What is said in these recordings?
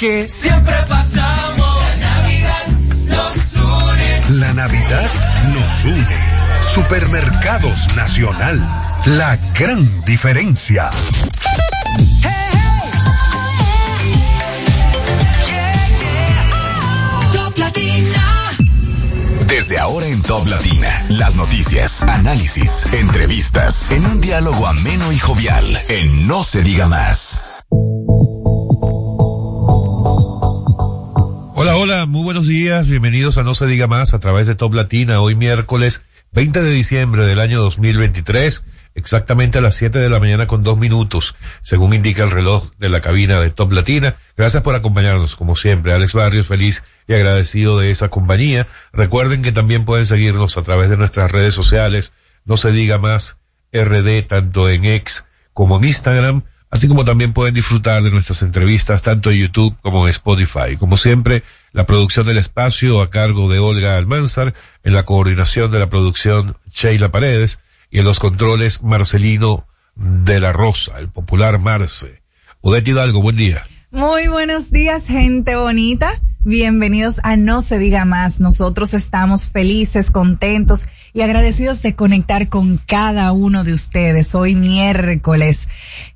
que siempre pasamos. La Navidad nos une. La Navidad nos une. Supermercados Nacional. La gran diferencia. Desde ahora en Top Latina, las noticias, análisis, entrevistas, en un diálogo ameno y jovial, en No se diga más. Hola, muy buenos días, bienvenidos a No se diga más a través de Top Latina, hoy miércoles 20 de diciembre del año 2023, exactamente a las 7 de la mañana con dos minutos, según indica el reloj de la cabina de Top Latina. Gracias por acompañarnos, como siempre. Alex Barrios, feliz y agradecido de esa compañía. Recuerden que también pueden seguirnos a través de nuestras redes sociales, no se diga más RD, tanto en X como en Instagram, así como también pueden disfrutar de nuestras entrevistas tanto en YouTube como en Spotify. Como siempre, la producción del espacio a cargo de Olga Almanzar, en la coordinación de la producción Sheila Paredes y en los controles Marcelino de la Rosa, el popular Marce. Odette Hidalgo, buen día. Muy buenos días, gente bonita. Bienvenidos a No se diga más. Nosotros estamos felices, contentos y agradecidos de conectar con cada uno de ustedes. Hoy miércoles,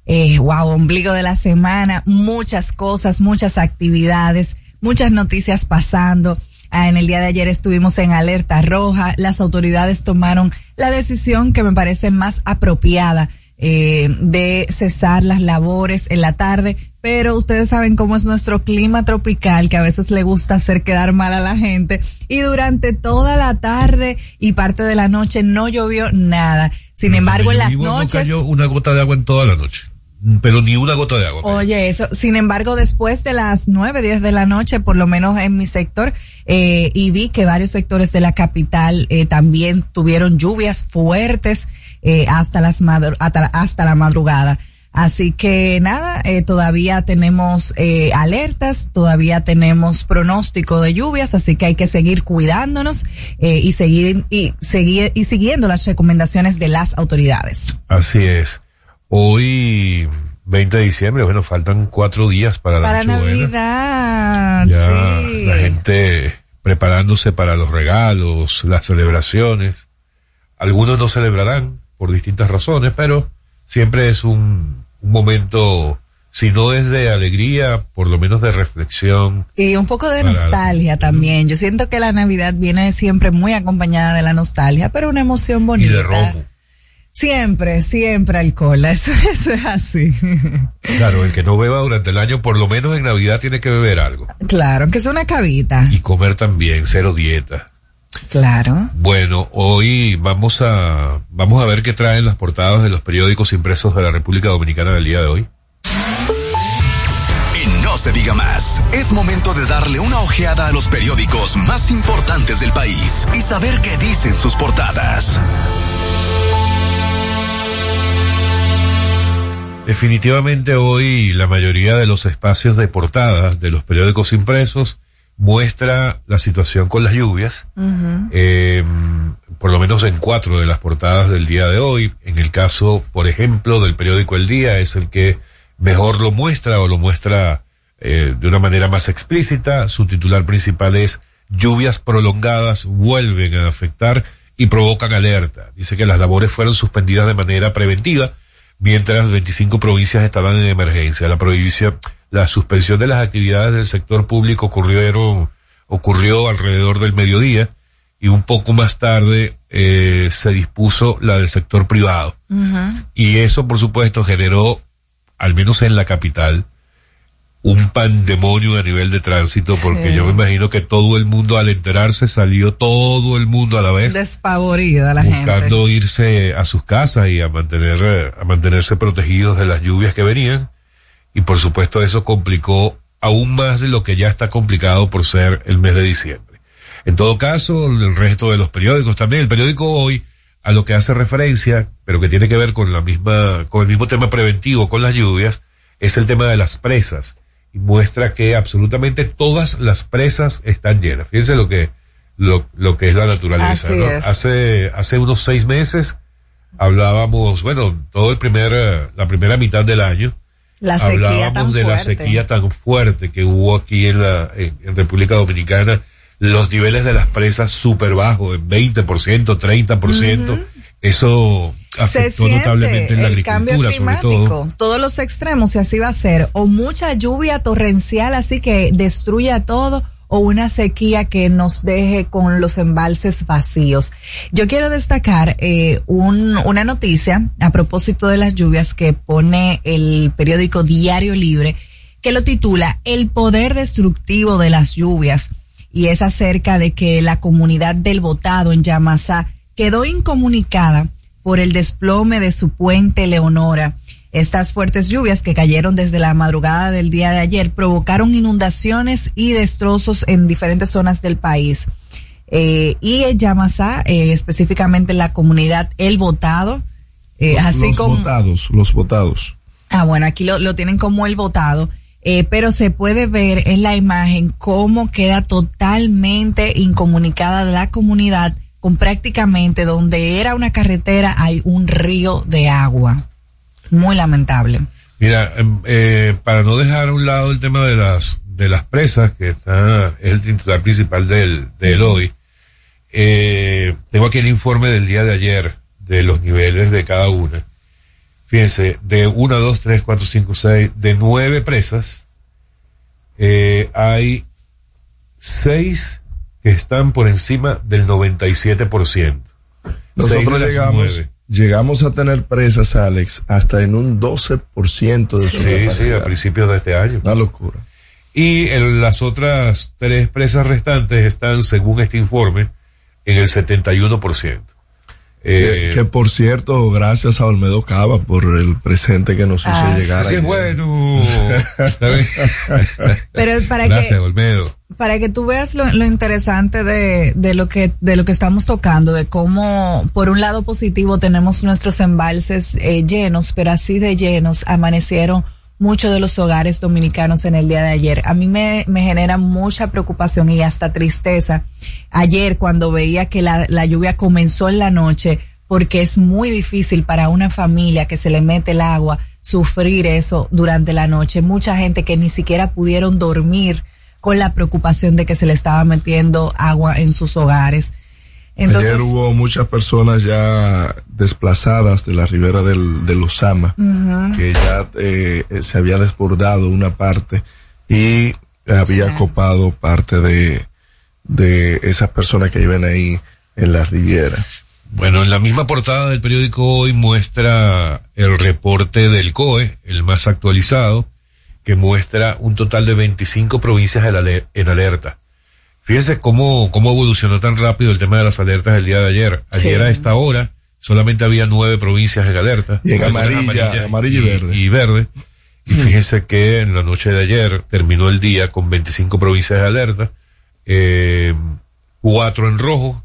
eh, wow, ombligo de la semana, muchas cosas, muchas actividades, muchas noticias pasando. Ah, en el día de ayer estuvimos en alerta roja. Las autoridades tomaron la decisión que me parece más apropiada eh, de cesar las labores en la tarde, pero ustedes saben cómo es nuestro clima tropical, que a veces le gusta hacer quedar mal a la gente, y durante toda la tarde y parte de la noche no llovió nada. Sin embargo, en las noches... No cayó una gota de agua en toda la noche pero ni una gota de agua. Oye, eso, sin embargo, después de las nueve, diez de la noche, por lo menos en mi sector, eh, y vi que varios sectores de la capital eh, también tuvieron lluvias fuertes eh, hasta las hasta, hasta la madrugada. Así que nada, eh, todavía tenemos eh, alertas, todavía tenemos pronóstico de lluvias, así que hay que seguir cuidándonos eh, y seguir y seguir y siguiendo las recomendaciones de las autoridades. Así es. Hoy 20 de diciembre, bueno, faltan cuatro días para la Para Navidad, ya sí. La gente preparándose para los regalos, las celebraciones. Algunos no celebrarán por distintas razones, pero siempre es un, un momento, si no es de alegría, por lo menos de reflexión. Y un poco de nostalgia también. Yo siento que la Navidad viene siempre muy acompañada de la nostalgia, pero una emoción Y bonita. de romo. Siempre, siempre alcohol. Eso, eso es así. Claro, el que no beba durante el año, por lo menos en Navidad tiene que beber algo. Claro, aunque sea una cabita. Y comer también, cero dieta. Claro. Bueno, hoy vamos a, vamos a ver qué traen las portadas de los periódicos impresos de la República Dominicana del día de hoy. Y no se diga más. Es momento de darle una ojeada a los periódicos más importantes del país y saber qué dicen sus portadas. Definitivamente hoy la mayoría de los espacios de portadas de los periódicos impresos muestra la situación con las lluvias, eh, por lo menos en cuatro de las portadas del día de hoy. En el caso, por ejemplo, del periódico El Día es el que mejor lo muestra o lo muestra eh, de una manera más explícita. Su titular principal es lluvias prolongadas vuelven a afectar y provocan alerta. Dice que las labores fueron suspendidas de manera preventiva mientras 25 provincias estaban en emergencia. La prohibición, la suspensión de las actividades del sector público ocurrieron, ocurrió alrededor del mediodía y un poco más tarde eh, se dispuso la del sector privado. Y eso, por supuesto, generó, al menos en la capital, un pandemonio a nivel de tránsito, porque Sí. yo me imagino que todo el mundo al enterarse salió todo el mundo a la vez Despavorida la buscando gente. irse a sus casas y a mantener a mantenerse protegidos de las lluvias que venían y por supuesto eso complicó aún más de lo que ya está complicado por ser el mes de diciembre. En todo caso, el resto de los periódicos también, el periódico hoy a lo que hace referencia, pero que tiene que ver con la misma con el mismo tema preventivo con las lluvias, es el tema de las presas muestra que absolutamente todas las presas están llenas. Fíjense lo que lo, lo que es la naturaleza. Así ¿no? es. Hace hace unos seis meses hablábamos, bueno, todo el primer eh, la primera mitad del año la hablábamos de la sequía tan fuerte que hubo aquí en la en, República Dominicana, los niveles de las presas súper bajos, en 20%, 30%. Eso afectó notablemente en la agricultura, sobre todo. Todos los extremos, y así va a ser. O mucha lluvia torrencial, así que destruya todo, o una sequía que nos deje con los embalses vacíos. Yo quiero destacar eh, un, una noticia a propósito de las lluvias que pone el periódico Diario Libre, que lo titula El poder destructivo de las lluvias. Y es acerca de que la comunidad del Botado en Yamasá quedó incomunicada por el desplome de su puente Leonora. Estas fuertes lluvias que cayeron desde la madrugada del día de ayer provocaron inundaciones y destrozos en diferentes zonas del país. Eh, y en Yamasá, eh, específicamente en la comunidad El Botado, eh, así los como... Votados, los votados. Ah, bueno, aquí lo, lo tienen como El Votado. Eh, pero se puede ver en la imagen cómo queda totalmente incomunicada la comunidad con prácticamente donde era una carretera hay un río de agua muy lamentable. Mira, em, eh, para no dejar a un lado el tema de las de las presas, que está, es el titular principal del, del hoy, eh, tengo aquí el informe del día de ayer de los niveles de cada una. Fíjense, de 1, 2, 3, 4, 5, 6, de nueve presas, eh, hay seis que están por encima del 97%. Nosotros llegamos, llegamos a tener presas, Alex, hasta en un 12% de su Sí, sí, a principios de este año. Una locura. Y las otras tres presas restantes están, según este informe, en el 71%. Eh, que, por cierto, gracias a Olmedo Cava por el presente que nos hizo ah, llegar. Así es bueno. Pero para gracias, Olmedo para que tú veas lo, interesante de, de, lo que de lo que estamos tocando, de cómo por un lado positivo tenemos nuestros embalses eh, llenos, pero así de llenos amanecieron muchos de los hogares dominicanos en el día de ayer. A mí me, me genera mucha preocupación y hasta tristeza ayer cuando veía que la, la lluvia comenzó en la noche, porque es muy difícil para una familia que se le mete el agua sufrir eso durante la noche. Mucha gente que ni siquiera pudieron dormir con la preocupación de que se le estaba metiendo agua en sus hogares. Entonces, Ayer hubo muchas personas ya desplazadas de la ribera del, del Osama, que ya eh, se había desbordado una parte y había copado parte de, de esas personas que viven ahí en la riviera. Bueno, en la misma portada del periódico hoy muestra el reporte del COE, el más actualizado, que muestra un total de 25 provincias en alerta. Fíjense cómo, cómo evolucionó tan rápido el tema de las alertas el día de ayer. Ayer a esta hora solamente había nueve provincias en alerta. Y en amarilla, amarilla, y, verde. Y verde. Y fíjense que en la noche de ayer terminó el día con 25 provincias de alerta, eh, cuatro en rojo,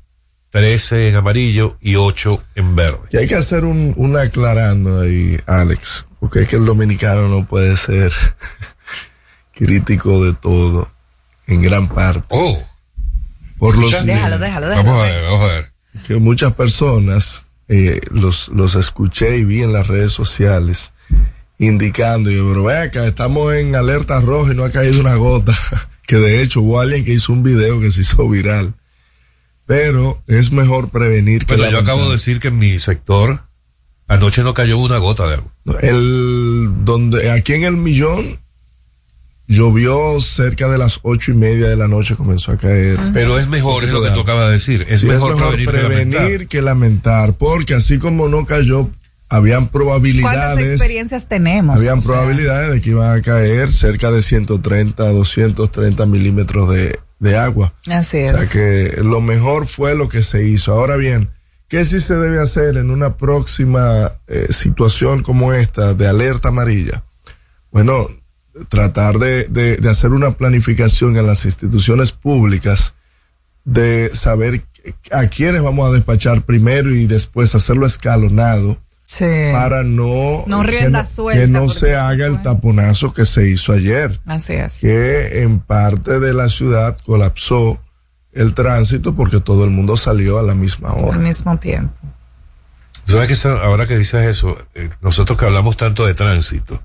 13 en amarillo y 8 en verde. Y hay que hacer un, un aclarando ahí, Alex porque es que el dominicano no puede ser crítico de todo, en gran parte. Oh. Por los déjalo, déjalo, déjalo. Vamos a ver, vamos a ver. Que muchas personas eh, los, los escuché y vi en las redes sociales indicando, yo, pero vea acá, estamos en alerta roja y no ha caído una gota. que de hecho hubo alguien que hizo un video que se hizo viral. Pero es mejor prevenir que. Bueno, yo acabo de decir que en mi sector Anoche no cayó una gota de agua. El, donde, aquí en el millón, llovió cerca de las ocho y media de la noche, comenzó a caer. Pero es mejor, es lo que tú acabas de decir. Es, mejor, prevenir, que, lamentar. Porque así como no cayó, habían probabilidades. ¿Cuántas experiencias tenemos? Habían probabilidades de que iban a caer cerca de 130, 230 milímetros de, de agua. Así es. O sea que lo mejor fue lo que se hizo. Ahora bien, ¿Qué sí se debe hacer en una próxima eh, situación como esta de alerta amarilla? Bueno, tratar de, de, de, hacer una planificación en las instituciones públicas de saber a quiénes vamos a despachar primero y después hacerlo escalonado sí. para no, no que no, suelta que no se haga el taponazo que se hizo ayer. Así es. Que en parte de la ciudad colapsó el tránsito porque todo el mundo salió a la misma hora. Al mismo tiempo. ¿Sabes que ahora que dices eso, eh, nosotros que hablamos tanto de tránsito,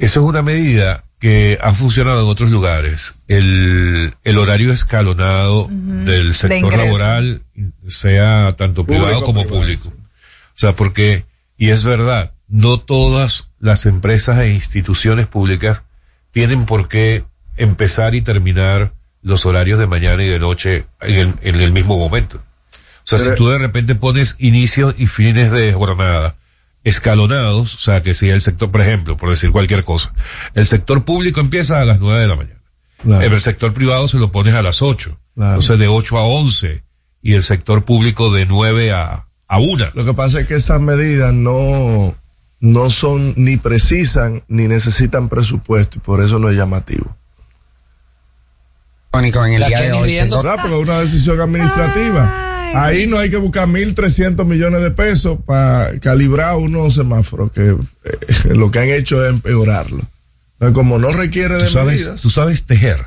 Eso es una medida que ha funcionado en otros lugares. El, el horario escalonado del sector laboral, sea tanto privado como público. O sea, porque, y es verdad, no todas las empresas e instituciones públicas tienen por qué empezar y terminar los horarios de mañana y de noche en el, en el mismo momento. O sea, si tú de repente pones inicios y fines de jornada escalonados, o sea, que si el sector, por ejemplo, por decir cualquier cosa, el sector público empieza a las nueve de la mañana. El sector privado se lo pones a las ocho. Entonces de ocho a once. Y el sector público de nueve a, a una. Lo que pasa es que esas medidas no, no son ni precisan ni necesitan presupuesto y por eso no es llamativo. En el día de hoy. No, porque es una decisión administrativa. Ahí no hay que buscar 1.300 millones de pesos para calibrar unos semáforos que eh, lo que han hecho es empeorarlo. como no requiere de ¿Tú sabes, medidas. ¿Tú sabes tejer?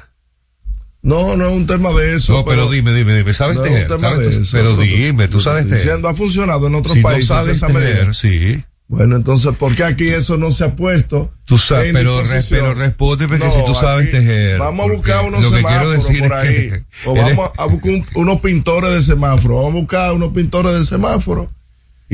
No, no es un tema de eso. No, pero, dime, dime, dime, ¿sabes no tejer? Es un tema ¿Sabes de eso. pero No, dime, tú no, sabes tejer. Diciendo, ha funcionado en otros Si no países sabes esa medida. tejer, sí. Bueno, entonces, ¿por qué aquí eso no se ha puesto? Tú sabes, pero, re- pero respóndeme que No, si tú sabes tejer. Vamos a porque buscar unos lo que quiero semáforos decir por es ahí. que O vamos a buscar un- unos pintores de semáforo. Vamos a buscar unos pintores de semáforo.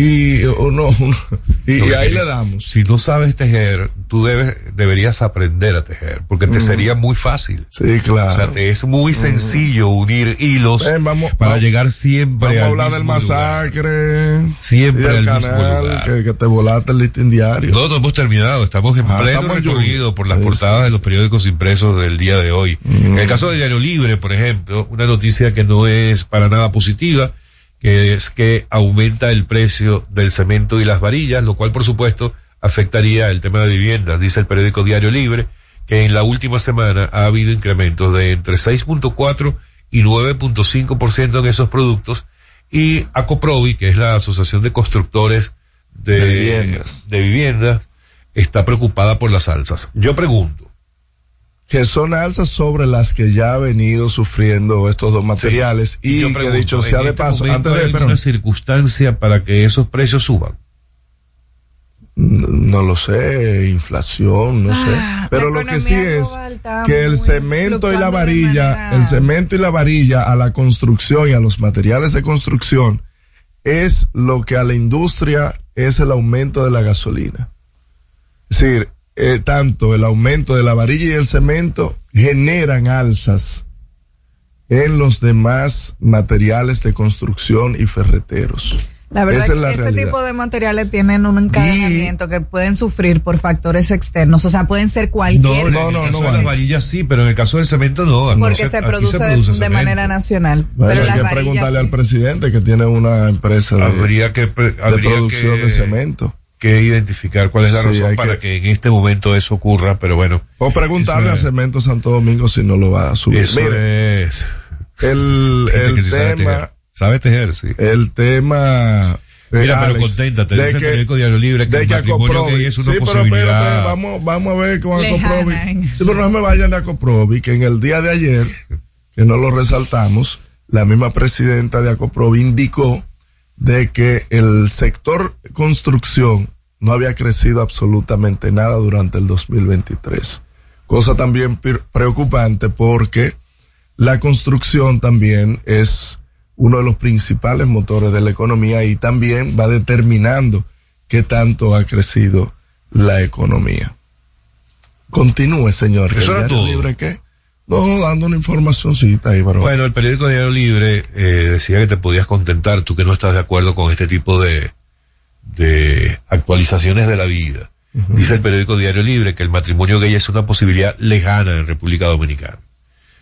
Y, uno, uno- y, y ahí le damos. Si no sabes tejer, tú debes, deberías aprender a tejer, porque te sería muy fácil. Sí, claro. O sea, te es muy sencillo unir hilos Ven, vamos- para vamos- llegar siempre Vamos a al hablar del mismo lugar. masacre. Siempre al mismo canal lugar. que, que te volaste el listín diario. No, no hemos terminado. Estamos en Ah, pleno estamos recorrido por las Sí, portadas sí, de los periódicos impresos del día de hoy. En el caso de Diario Libre, por ejemplo, una noticia que no es para nada positiva, que es que aumenta el precio del cemento y las varillas, lo cual, por supuesto, afectaría el tema de viviendas. Dice el periódico Diario Libre que en la última semana ha habido incrementos de entre 6.4 y 9.5% en esos productos y Acoprovi, que es la Asociación de Constructores de, De viviendas. de viviendas, está preocupada por las alzas. Yo pregunto, que son alzas sobre las que ya ha venido sufriendo estos dos materiales y, yo que pregunto, dicho sea ¿en de este paso, antes de, pero, alguna circunstancia para que esos precios suban? no lo sé, inflación, no sé, Ah, pero lo que sí es que el cemento y la varilla, el cemento y la varilla a la construcción y a los materiales de construcción es lo que a la industria es el aumento de la gasolina. Es decir, eh, tanto el aumento de la varilla y el cemento generan alzas en los demás materiales de construcción y ferreteros. La verdad Esa es que ese tipo de materiales tienen un encadenamiento que pueden sufrir por factores externos, o sea, pueden ser cualquier no, en no, el caso no de las varillas sí, pero en el caso del cemento no. Porque se- se, aquí produce, de- produce de, cemento. manera nacional. Bueno, pero hay que varillas preguntarle sí. al presidente que tiene una empresa de, Habría que, pre- de habría producción que- de cemento. Que identificar cuál es la Sí, razón para que- que... en este momento eso ocurra, pero bueno. O preguntarle a Cemento Santo Domingo si no lo va a subir. Eso Mire, es. el, el sabe tema, tejer. Sabe tejer, sí. el tema. Mira, pero conténtate, de dice el que- periódico Diario Libre que de el que matrimonio es una sí, pero espérate, vamos, vamos a ver con Acoprovi. ¿eh? Sí, pero no me vayan de Acoprovi, que en el día de ayer, que no lo resaltamos, la misma presidenta de Acoprovi indicó de que el sector construcción no había crecido absolutamente nada durante el 2023. Cosa también preocupante porque la construcción también es uno de los principales motores de la economía y también va determinando qué tanto ha crecido la economía. Continúe, señor. Eso ¿El era diario todo. libre qué? No, dando una informacioncita ahí, pero Bueno, el periódico Diario Libre eh, decía que te podías contentar, tú que no estás de acuerdo con este tipo de, de actualizaciones de la vida. Dice el periódico Diario Libre que el matrimonio gay es una posibilidad lejana en República Dominicana.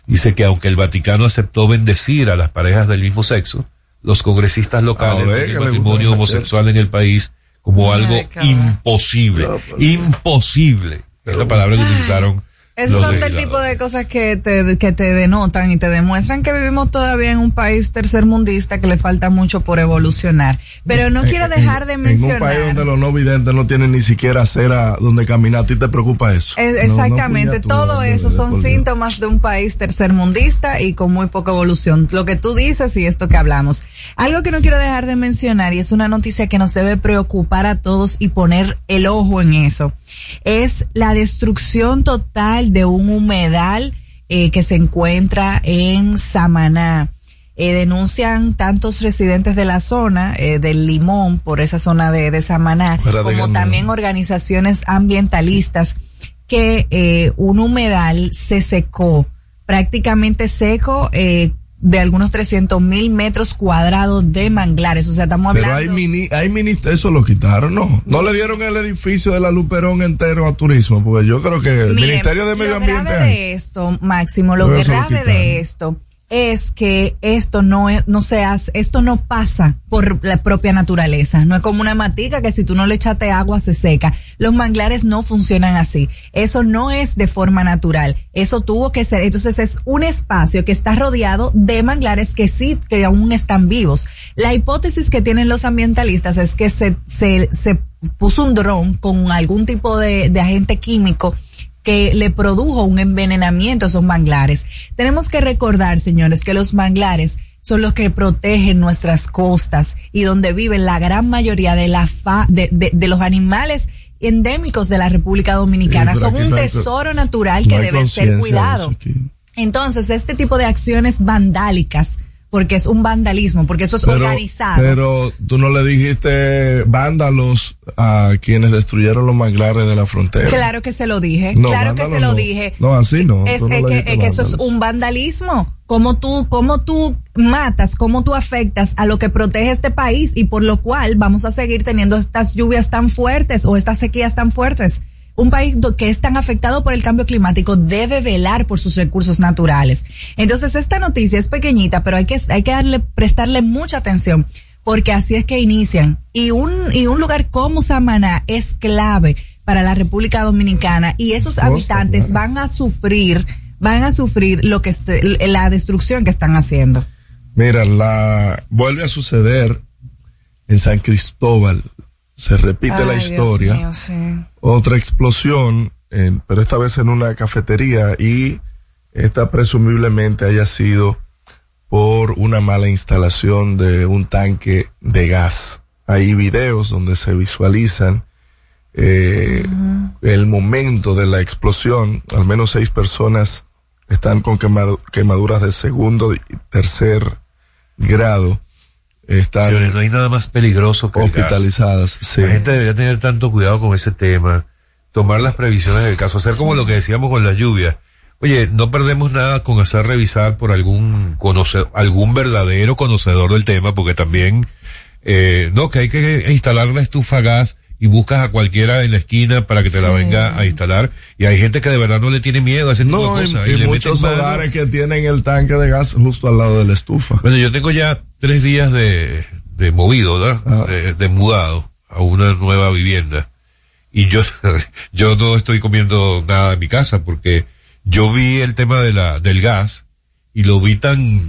Dice que aunque el Vaticano aceptó bendecir a las parejas del mismo sexo, los congresistas locales A ver, ven el matrimonio homosexual en el país como Una algo década. imposible. No, pero- imposible. Es la palabra que utilizaron. Esos son del tipo de cosas que te, que te denotan y te demuestran que vivimos todavía en un país tercermundista que le falta mucho por evolucionar. Pero no quiero dejar de en un país mencionar. donde los no videntes no tienen ni siquiera acera donde caminar, ¿a ti te preocupa eso? Es- No, no, exactamente, tú, todo eso son síntomas de un país tercermundista y con muy poca evolución. Lo que tú dices y esto que hablamos. Algo que no quiero dejar de mencionar y es una noticia que nos debe preocupar a todos y poner el ojo en eso. Es la destrucción total de un humedal eh, que se encuentra en Samaná. Eh, denuncian tantos residentes de la zona, eh, del Limón, por esa zona de, de Samaná, como también organizaciones ambientalistas, que eh, un humedal se secó, prácticamente seco, eh, de algunos 300 mil metros cuadrados de manglares. O sea, estamos Pero hablando. hay mini, hay mini, eso lo quitaron, no. No le dieron el edificio de la Luperón entero a turismo, porque yo creo que el Miren, Ministerio de Medio lo Ambiente. grave hay. de esto, Máximo, lo Pero lo grave de esto es que esto no es, no se hace, esto no pasa por la propia naturaleza. No es como una matica que si tú no le echaste agua se seca. Los manglares no funcionan así. Eso no es de forma natural. Eso tuvo que ser. Entonces es un espacio que está rodeado de manglares que sí, que aún están vivos. La hipótesis que tienen los ambientalistas es que se, se, se puso un dron con algún tipo de, de agente químico que le produjo un envenenamiento a esos manglares. Tenemos que recordar, señores, que los manglares son los que protegen nuestras costas y donde viven la gran mayoría de la fa de, de, de los animales endémicos de la República Dominicana. Sí, son un no tesoro natural no que debe ser cuidado. Entonces, este tipo de acciones vandálicas, porque es un vandalismo, porque eso es organizado. pero tú no le dijiste vándalos a quienes destruyeron los manglares de la frontera. Claro que se lo dije, No, claro que se lo no. dije. No, así no, Es, no es que, es que eso es un vandalismo. Cómo tú, cómo tú matas, cómo tú afectas a lo que protege este país y por lo cual vamos a seguir teniendo estas lluvias tan fuertes o estas sequías tan fuertes. Un país que es tan afectado por el cambio climático debe velar por sus recursos naturales. Entonces esta noticia es pequeñita, pero hay que, hay que darle, prestarle mucha atención porque así es que inician. Y un, y un lugar como Samaná es clave para la República Dominicana y esos habitantes van a sufrir, van a sufrir lo que la destrucción que están haciendo. Mira, la vuelve a suceder en San Cristóbal. Se repite la Ay, historia. mío, sí. Otra explosión, en- pero esta vez en una cafetería y esta presumiblemente haya sido por una mala instalación de un tanque de gas. Hay videos donde se visualizan eh, el momento de la explosión. Al menos seis personas están con quemadu- quemaduras de segundo y tercer grado. Están Señores, no hay nada más peligroso que hospitalizadas. Sí. La gente debería tener tanto cuidado con ese tema, tomar las previsiones del caso, hacer como lo que decíamos con la lluvia. Oye, no perdemos nada con hacer revisar por algún conoce, algún verdadero conocedor del tema, porque también, eh, no, que hay que instalar la estufa a gas y buscas a cualquiera en la esquina para que te la venga a instalar. Y hay gente que de verdad no le tiene miedo a ese tipo No, de y, cosas. y muchos hogares que tienen el tanque de gas justo al lado de la estufa. Bueno, yo tengo ya tres días de, de movido, ¿verdad? Ah. De, de mudado a una nueva vivienda. Y yo, yo no estoy comiendo nada en mi casa porque yo vi el tema de la, del gas y lo vi tan,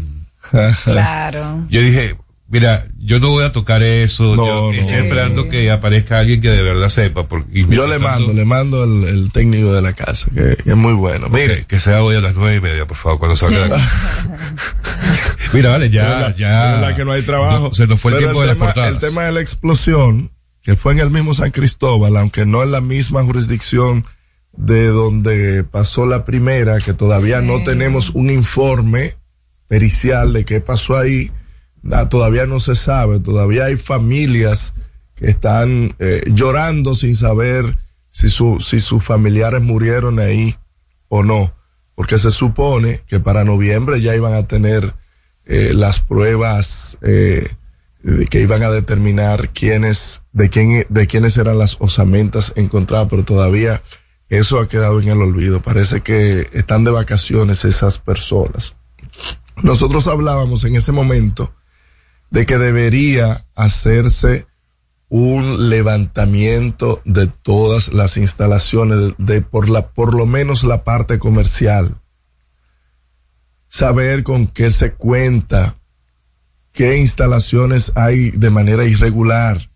Claro. yo dije, mira, yo no voy a tocar eso, No, yo no. estoy esperando que aparezca alguien que de verdad sepa. Porque, Yo le tanto, mando, le mando el, el técnico de la casa, que, que es muy bueno. Mire, que, que sea hoy a las nueve y media, por favor, cuando salga de aquí. Mira, vale, ya, verdad- ya. verdad que no hay trabajo. No, se nos fue el tiempo de las tema, portadas. El tema de la explosión, que fue en el mismo San Cristóbal, aunque no en la misma jurisdicción de donde pasó la primera, que todavía no tenemos un informe pericial de qué pasó ahí, ah, todavía no se sabe, todavía hay familias que están eh, llorando sin saber si, su, si sus familiares murieron ahí o no, porque se supone que para noviembre ya iban a tener eh, las pruebas eh, que iban a determinar quiénes, de quién, de quiénes eran las osamentas encontradas, pero todavía eso ha quedado en el olvido. Parece que están de vacaciones esas personas. Nosotros hablábamos en ese momento de que debería hacerse un levantamiento de todas las instalaciones de, por la por lo menos la parte comercial. Saber con qué se cuenta qué instalaciones hay de manera irregular.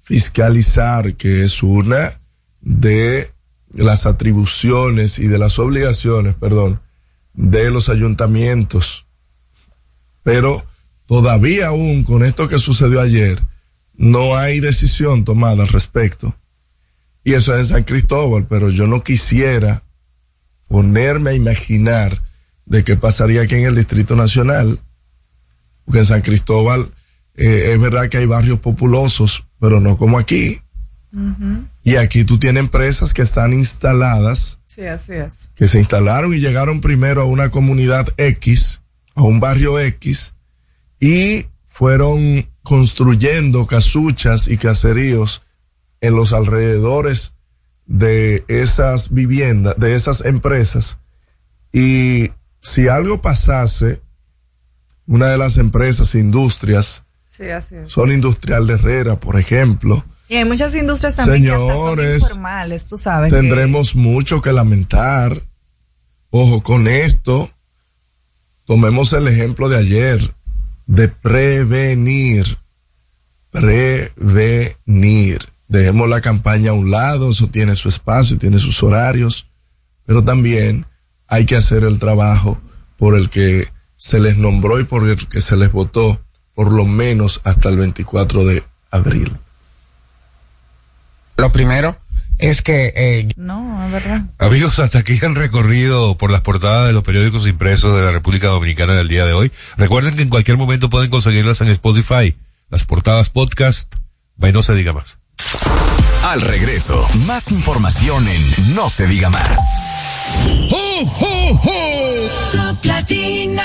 Fiscalizar que es una de las atribuciones y de las obligaciones perdón de los ayuntamientos. Pero todavía aún con esto que sucedió ayer, no hay decisión tomada al respecto. Y eso es en San Cristóbal, pero yo no quisiera ponerme a imaginar de qué pasaría aquí en el Distrito Nacional, porque en San Cristóbal eh, es verdad que hay barrios populosos, pero no como aquí. Y aquí tú tienes empresas que están instaladas. Sí, así es. Que se instalaron y llegaron primero a una comunidad X, a un barrio X, y fueron construyendo casuchas y caseríos en los alrededores de esas viviendas, de esas empresas. Y si algo pasase, una de las empresas, industrias, sí, así es. son Industrial de Herrera, por ejemplo. Y hay muchas industrias también Señores, que hasta son informales, tú sabes. Tendremos que... mucho que lamentar. Ojo con esto. Tomemos el ejemplo de ayer de prevenir. Prevenir. Dejemos la campaña a un lado, eso tiene su espacio, tiene sus horarios, pero también hay que hacer el trabajo por el que se les nombró y por el que se les votó, por lo menos hasta el 24 de abril. Lo primero es que... Eh, no, es verdad. Amigos, hasta aquí han recorrido por las portadas de los periódicos impresos de la República Dominicana del día de hoy. Recuerden que en cualquier momento pueden conseguirlas en Spotify, las portadas podcast, y no se diga más. Al regreso, más información en No se diga más. ¡Ho, ho, ho! Top Latina.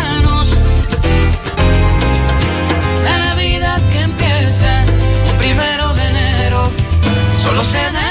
Solo se da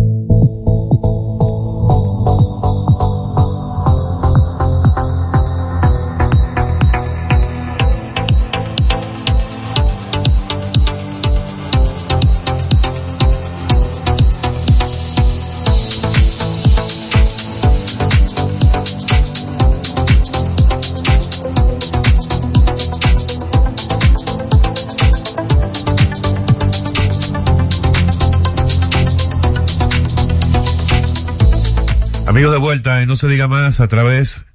De vuelta, y no se diga más a través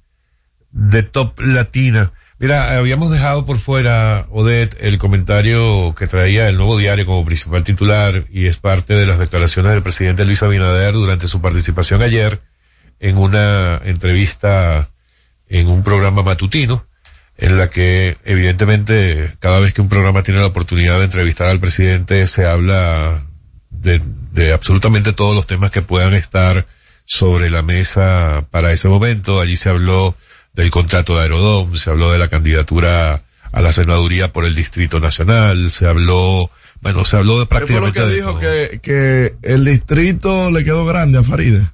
de Top Latina. Mira, habíamos dejado por fuera, Odette, el comentario que traía el nuevo diario como principal titular y es parte de las declaraciones del presidente Luis Abinader durante su participación ayer en una entrevista en un programa matutino. en la que evidentemente cada vez que un programa tiene la oportunidad de entrevistar al presidente se habla de, de absolutamente todos los temas que puedan estar sobre la mesa para ese momento. Allí se habló del contrato de Aerodom, se habló de la candidatura a la senaduría por el Distrito Nacional, se habló, bueno, se habló de ¿Qué fue lo prácticamente que de dijo que, que el distrito le quedó grande a Faride?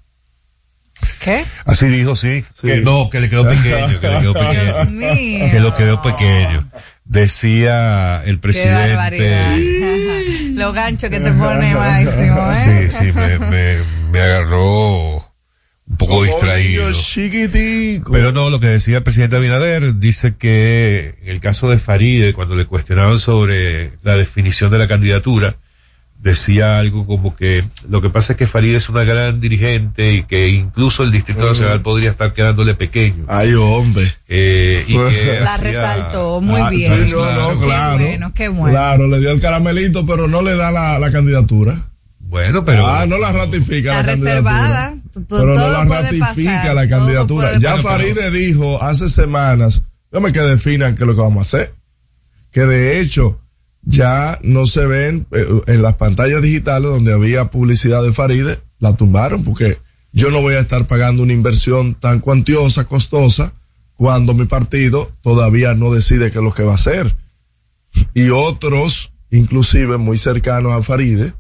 ¿Qué? Así dijo, sí. Sí. Que no, que le quedó pequeño, que le quedó Dios pequeño. mío. que lo quedó pequeño. Decía el Qué presidente. barbaridad. Los ganchos que te pone máximo, ¿eh? Sí, sí, me, me, me agarró un poco Como distraído. Pero no, lo que decía el presidente Abinader dice que en el caso de Faride, cuando le cuestionaban sobre la definición de la candidatura, decía algo como que lo que pasa es que Faride es una gran dirigente y que incluso el Distrito Nacional podría estar quedándole pequeño. Ay, hombre. Eh, y que La hacía- resaltó muy Ah, bien. sí, no, no, Qué claro. bueno, qué bueno. Claro, le dio el caramelito, pero no le da la, la candidatura. Bueno, pero. ah, no la ratifica. Está la reservada. Pero no la ratifica pasar, la candidatura. Ya. Faride dijo hace semanas, déjame que definan qué es lo que vamos a hacer. Que de hecho, ya no se ven eh, en las pantallas digitales donde había publicidad de Faride, la tumbaron porque yo no voy a estar pagando una inversión tan cuantiosa, costosa, cuando mi partido todavía no decide qué es lo que va a hacer. Y otros, inclusive muy cercanos a Faride,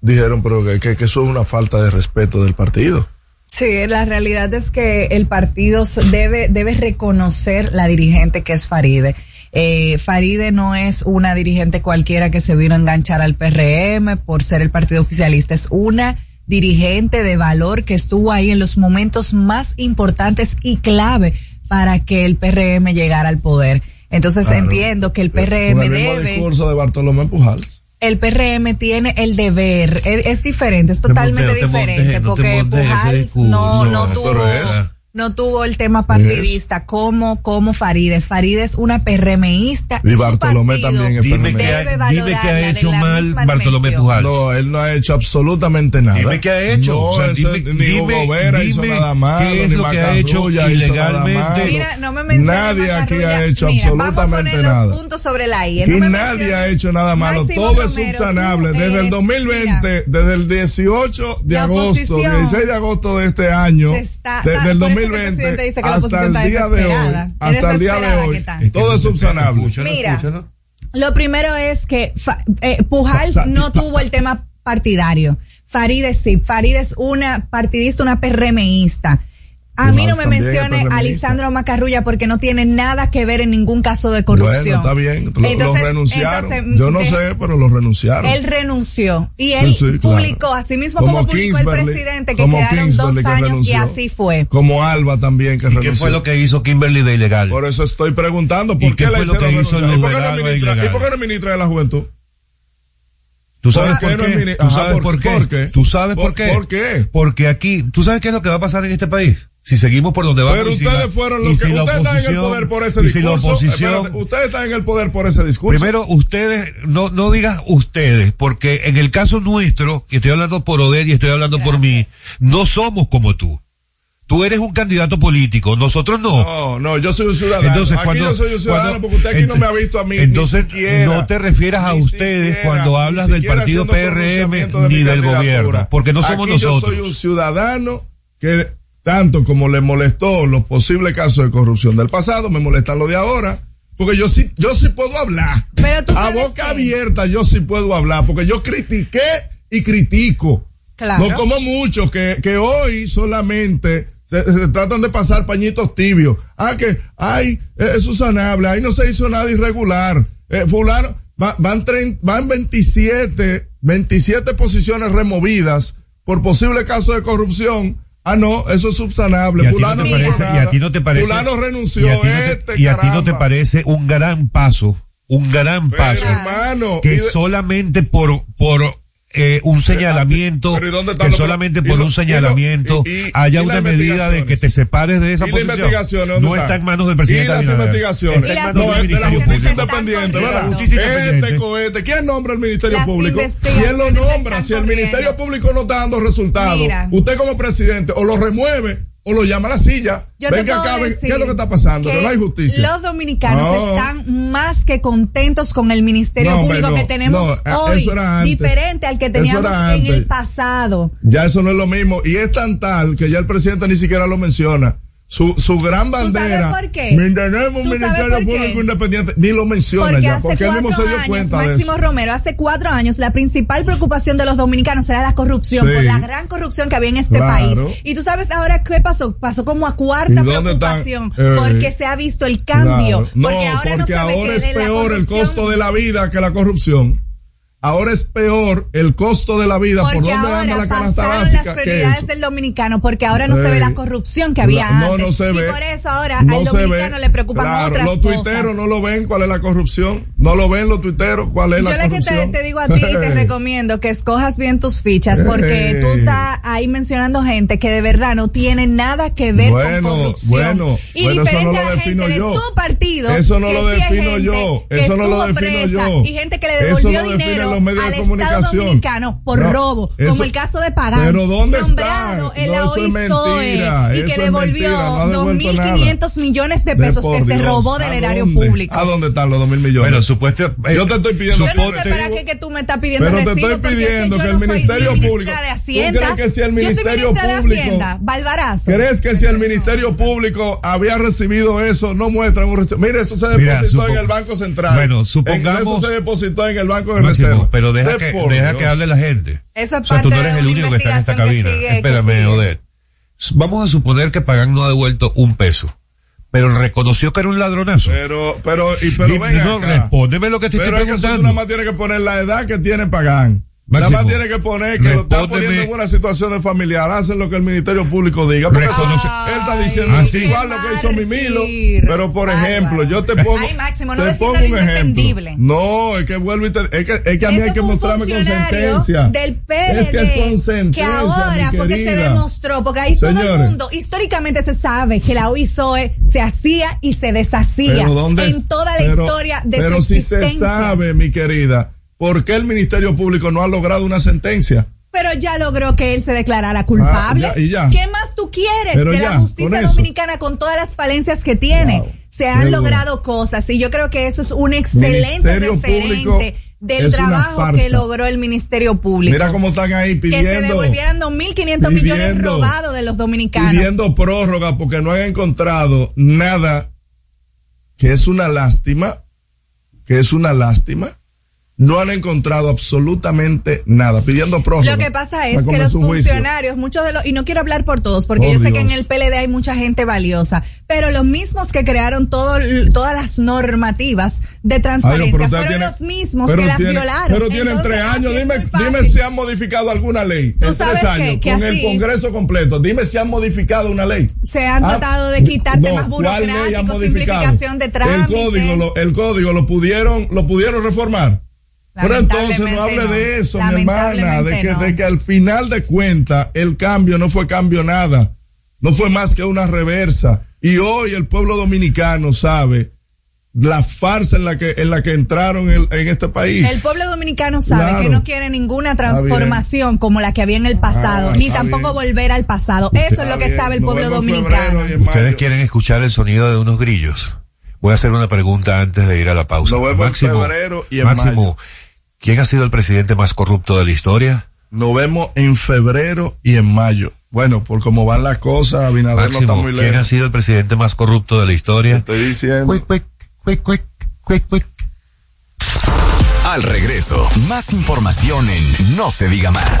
dijeron pero que, que- eso es una falta de respeto del partido. Sí, la realidad es que el partido debe, debe reconocer la dirigente que es Faride. Eh, Faride no es una dirigente cualquiera que se vino a enganchar al PRM por ser el partido oficialista, es una dirigente de valor que estuvo ahí en los momentos más importantes y clave para que el PRM llegara al poder. Entonces Claro. entiendo que el Con PRM el mismo debe, discurso de Bartolomé Pujals. El PRM tiene el deber, es, es diferente, es Te totalmente te diferente, te porque Pujals no, no, No, tuvo, pero es- no tuvo el tema partidista como, como Faride. Faride es una PRMista. Y Bartolomé también es Dime que, ha, dime que ha hecho mal Bartolomé. Pujals. No, él no ha hecho absolutamente nada. Dime qué ha hecho. No, O sea, ese- dime- ni dime- Hugo Vera hizo dime nada malo, qué es ni que ha hecho Macarrulla hizo nada ilegalmente. malo. Mira, no me menciones Nadie aquí ha hecho Mira, vamos a absolutamente poner nada. los puntos sobre la I. No me nadie ha hecho nada malo. Máximo Todo es Romero, subsanable. tú Desde el eres- 2020, mira, desde el 18 de agosto, oposición 16 de agosto de este año, desde el por eso que el 2020 presidente dice que hasta el día de hoy, hasta el día de hoy, que todo es subsanable. Escúchalo, Mira, escúchalo. Lo primero es que eh, Pujals Pa- pa- no pa- tuvo el tema partidario. Faride sí, Faride es una partidista, una PRMista. A mí no me mencione a. Lisandro Macarrulla porque no tiene nada que ver en ningún caso de corrupción. Bueno, está bien. Lo, lo Entonces- renunciaron. entonces, Yo no sé, pero lo renunciaron. Él renunció y él Sí, sí, claro. publicó, así mismo como, publicó el presidente, que quedaron dos años y así fue. Como Alba también que ¿Y renunció. qué fue lo que hizo Kimberly de ilegal? Por eso estoy preguntando ¿Y por qué qué, le fue lo hicieron que hizo renunciar? el ¿Y por qué no ministra, ilegal? ¿Y por qué no es ministra de la Juventud? ¿Tú sabes ¿Por por qué ¿Tú sabes ¿por- qué? por qué? ¿Tú sabes por ¿Por- qué? por qué? Porque aquí, ¿tú sabes qué es lo que va a pasar en este país? Si seguimos por donde vamos. Pero si ustedes la- fueron los que. si ustedes están en el poder por ese y si la discurso. oposición- espérate, ustedes están en el poder por ese discurso. Primero, ustedes, no, no digas ustedes, porque en el caso nuestro, y estoy hablando por Oder y estoy hablando por mí, no somos como tú. Tú eres un candidato político, nosotros no. No, no, yo soy un ciudadano. Entonces, aquí cuando- yo soy un ciudadano cuando- porque usted aquí no me ha visto a mí. entonces, ni siquiera, no te refieras a ustedes siquiera, cuando hablas del partido PRM de ni del gobierno, porque no somos Aquí nosotros. Yo soy un ciudadano que tanto como le molestó los posibles casos de corrupción del pasado, me molestan los de ahora. Porque yo sí, yo sí puedo hablar. Pero tú a boca abierta yo sí puedo hablar. Porque yo critiqué y critico. Claro. No como muchos que, que hoy solamente se, se tratan de pasar pañitos tibios. Ah, que, ay, eh, es sanable, ahí no se hizo nada irregular. Eh, fulano, va- van, trein- van 27, 27 posiciones removidas por posible caso de corrupción. Ah, no, eso es subsanable. Y Fulano te no parece- y a ti no te parece- Fulano renunció, y a ti no te- este, y a ti no te parece un gran paso, un gran Pero, paso, hermano, y que de- solamente por, por eh, un señalamiento, pero ¿y dónde están que los- solamente y por lo- un y lo- señalamiento y- y- haya y una medida de que te separes de esa ¿Y las posición. No están? está en manos del presidente Y las Abinader. investigaciones. Está en Y las manos no, del de la justicia independiente. ¿verdad? Justicia Este cohete. ¿Quién nombra el Ministerio Las Público? ¿Quién lo nombra? Si el. Ministerio Público no está dando resultados, usted como presidente o lo remueve o lo llama a la silla. Yo Venga acá, ¿qué es lo que está pasando? Que, no hay justicia. Los dominicanos No. están más que contentos con el Ministerio No, Público no, que tenemos hoy, diferente al que teníamos en el pasado. Ya eso no es lo mismo. Y es tan tal que ya el presidente ni siquiera lo menciona. Su, su gran bandera. por qué? Tenemos un ¿Tú ministerio público independiente. Ni lo menciona Porque ya. hace Porque él mismo se dio años, cuenta de Máximo eso. Romero, hace cuatro años, la principal preocupación de los dominicanos era la corrupción, Sí. por la gran corrupción que había en este Claro. país. Y tú sabes ahora qué pasó, pasó como a cuarta ¿Y dónde preocupación, están? Eh. porque se ha visto el cambio. Claro. No, porque ahora no porque sabe ahora que es de peor el costo de la vida que la corrupción. Ahora es peor el costo de la vida por dónde anda la canasta básica las prioridades del dominicano, porque ahora no se ve la corrupción que había No, antes. no se ve. Y por eso ahora No al se dominicano ve. le preocupan Claro, otras los cosas. tuiteros no lo ven cuál es la corrupción. No lo ven los tuiteros cuál es Yo la lo que te, corrupción. te digo a ti y te recomiendo que escojas bien tus fichas porque tú estás ahí mencionando gente que de verdad no tiene nada que ver Bueno, con corrupción. bueno, y bueno, eso diferente no lo defino gente yo. de tu partido. Eso no lo sí defino yo. Eso no lo defino yo. Y gente que le devolvió dinero los medios de al Estado comunicación. dominicano por No, robo, eso- como el caso de Pagán. Pero ¿dónde nombrado están? en No, la OISOE mentira, y que devolvió mentira, no ha devuelto 2.500 millones de pesos por que se Dios, robó ¿a del erario dónde? público. ¿A dónde están los dos mil millones? Bueno, supuesto. eh, yo te estoy pidiendo Yo no sé para qué que tú me estás pidiendo Pero te estoy es pidiendo que el Ministerio ni Público- de ¿Tú crees que si el Ministerio de Público- Balbarazo. ¿Crees que si el Ministerio Público había recibido eso, no muestran un recibo? Mire, eso se depositó en el Banco Central. Bueno, En- supongamos- Eso se depositó en el Banco de Reserva. Pero deja, De que, deja que hable la gente. Eso es o sea, tú no eres el único que está en esta cabina. sigue, Espérame. Odette. Vamos a suponer que Pagán no ha devuelto un peso, pero reconoció que era un ladronazo. Pero, pero, y, pero Di- ven no, acá. respóndeme lo que te Pero estoy es que eso tú preguntando. nada más tienes que poner la edad que tiene Pagán. Máximo, nada más tiene que poner que lo está poniendo en una situación de familiar. Hacen lo que el Ministerio Público diga. Porque eso no se- él está diciendo Ah, sí. igual lo que hizo Mimilo. Pero por bárbaro. ejemplo, yo te pongo. Ay, Máximo, no te pongo lo un ejemplo. No, es que vuelvo y te. Es que, es que a mí hay que mostrarme con sentencia. Del PLD, es que es con sentencia. que ahora mi fue que se demostró, porque ahí todo el Señores. mundo, históricamente se sabe que la OISOE se hacía y se deshacía Pero ¿dónde en es- toda la pero- historia de Pero su si se existencia. sabe, mi querida, ¿por qué el Ministerio Público no ha logrado una sentencia? Pero ya logró que él se declarara culpable. Ah, ya, y ya. ¿Qué más tú quieres Pero de ya, la justicia con dominicana con todas las falencias que tiene? Wow. Se han logrado cosas y yo creo que eso es un excelente Ministerio Público referente del trabajo que logró el Ministerio Público. Mira cómo están ahí que se pidiendo. devolvieran 2.500 millones pidiendo- robados de los dominicanos. pidiendo prórroga porque no han encontrado nada que es una lástima, que es una lástima. No han encontrado absolutamente nada, pidiendo prórroga. Lo que pasa es que los funcionarios, muchos de los, y no quiero hablar por todos, porque Oh, yo sé que en el PLD hay mucha gente valiosa, pero los mismos que crearon todo, todas las normativas de Ay, no, transparencia fueron tiene- los mismos que las tiene- violaron. Pero tienen Entonces, tres años. Dime, dime si han modificado alguna ley. Tú en sabes tres años, que con así- el Congreso completo. Dime si han modificado una ley. Se han Ah, tratado de quitar no, temas ¿cuál ley han burocráticos, simplificación de trámites. El código, lo, el código lo pudieron, lo pudieron reformar. Pero entonces no hable no. de eso, mi hermana, de que, no. de que al final de cuentas el cambio no fue cambio nada, no fue más que una reversa. Y hoy el pueblo dominicano sabe la farsa en la que, en la que entraron en, en este país. El pueblo dominicano sabe Claro. que no quiere ninguna transformación como la que había en el pasado, Ah, ni está tampoco bien. volver al pasado. Eso es lo que bien, sabe el nos pueblo dominicano. Ustedes quieren escuchar el sonido de unos grillos. Voy a hacer una pregunta antes de ir a la pausa. Nos vemos en febrero y en Máximo, mayo. ¿Quién ha sido el presidente más corrupto de la historia? Nos vemos en febrero y en mayo. Bueno, por cómo van las cosas, Abinader no está Máximo, muy ¿quién ha lejos. sido el presidente más corrupto de la historia? Estoy diciendo. Cuic, cuic, cuic, cuic, cuic, cuic. Al regreso, más información en No se diga más.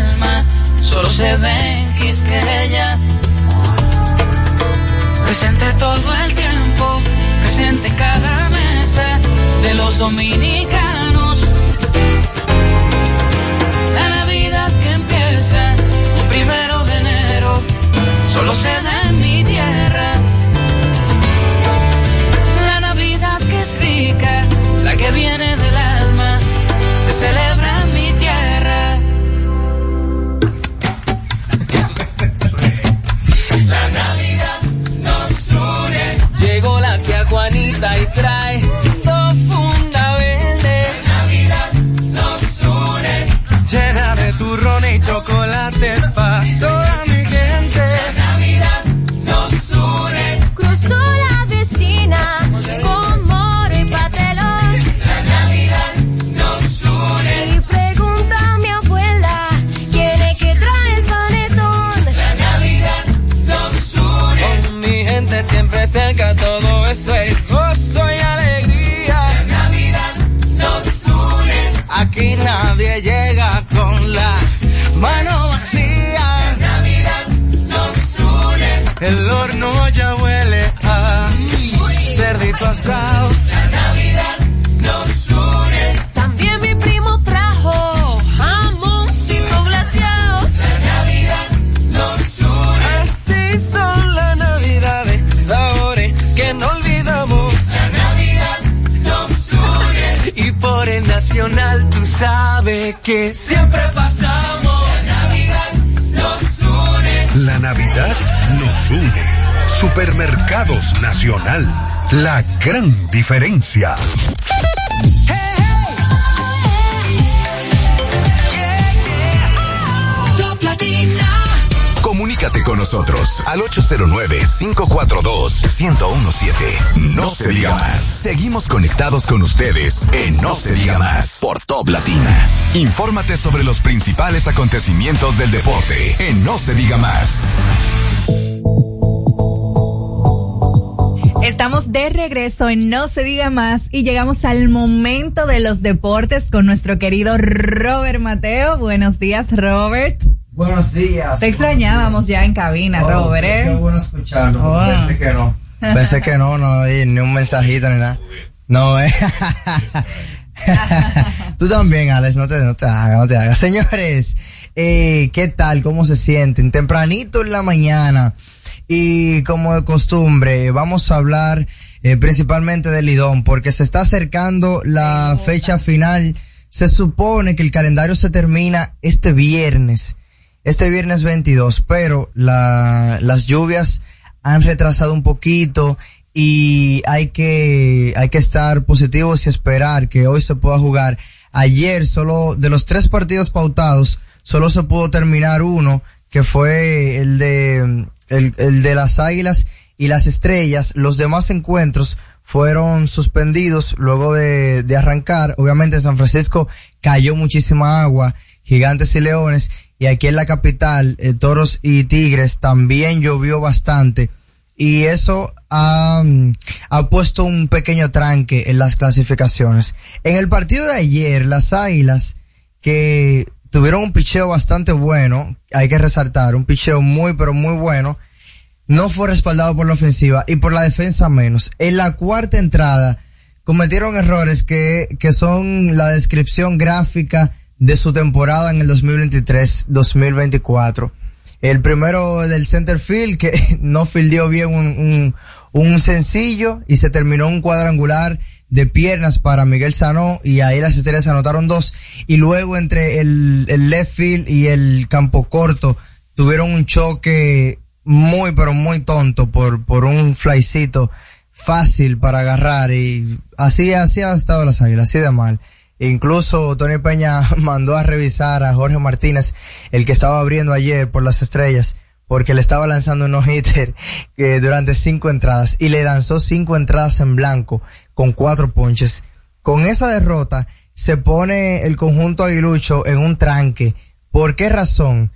solo se ven quisqueya. Presente todo el tiempo, presente cada mesa de los dominicanos. La Navidad que empieza el primero de enero, solo se da y trae dos funda verde. La Navidad nos une. Llena de turrón y chocolate La Navidad nos une. También mi primo trajo jamoncito glaseado. La Navidad nos une. Así son las navidades, sabores que no olvidamos. La Navidad nos une. Y por el nacional tú sabes que siempre pasamos. La Navidad nos une. La Navidad nos une. Supermercados Nacional. La gran diferencia. Comunícate con nosotros al 809-542-1017. No se diga más. Seguimos conectados con ustedes en No se diga más por Top Latina. Infórmate sobre los principales acontecimientos del deporte en No se diga más. Estamos de regreso en No se diga más y llegamos al momento de los deportes con nuestro querido Robert Mateo. Buenos días, Robert. Buenos días. Te extrañábamos ya en cabina, Oh, Robert, qué- ¿eh? Qué bueno escucharlo. Oh. Pensé que no. Pensé que no, no, ni un mensajito ni nada. No, eh. Tú también, Alex, no te, no te hagas, no te hagas. Señores, eh, ¿qué tal? ¿Cómo se sienten? Tempranito en la mañana. Y como de costumbre, vamos a hablar eh, principalmente del Lidón, porque se está acercando la fecha final. Se supone que el calendario se termina este viernes, este viernes 22, pero la, las lluvias han retrasado un poquito y hay que, hay que estar positivos y esperar que hoy se pueda jugar. Ayer solo, de los tres partidos pautados, solo se pudo terminar uno, que fue el de, el, el de las Águilas y las Estrellas. Los demás encuentros fueron suspendidos luego de, de arrancar. Obviamente en San Francisco cayó muchísima agua, gigantes y leones. Y aquí en la capital, eh, toros y tigres, también llovió bastante. Y eso ha, ha puesto un pequeño tranque en las clasificaciones. En el partido de ayer, las águilas, que tuvieron un picheo bastante bueno, hay que resaltar, un picheo muy pero muy bueno, no fue respaldado por la ofensiva y por la defensa menos. En la cuarta entrada cometieron errores que, que son la descripción gráfica de su temporada en el 2023-2024. El primero del center field que no fildeó bien un, un, un sencillo y se terminó un cuadrangular de piernas para Miguel Sanó y ahí las estrellas anotaron dos y luego entre el, el left field y el campo corto tuvieron un choque muy pero muy tonto por, por un flycito fácil para agarrar y así, así ha estado las águilas, así de mal. Incluso Tony Peña mandó a revisar a Jorge Martínez, el que estaba abriendo ayer por las estrellas, porque le estaba lanzando un no-hitter que durante cinco entradas y le lanzó cinco entradas en blanco con cuatro ponches. Con esa derrota se pone el conjunto aguilucho en un tranque. ¿Por qué razón?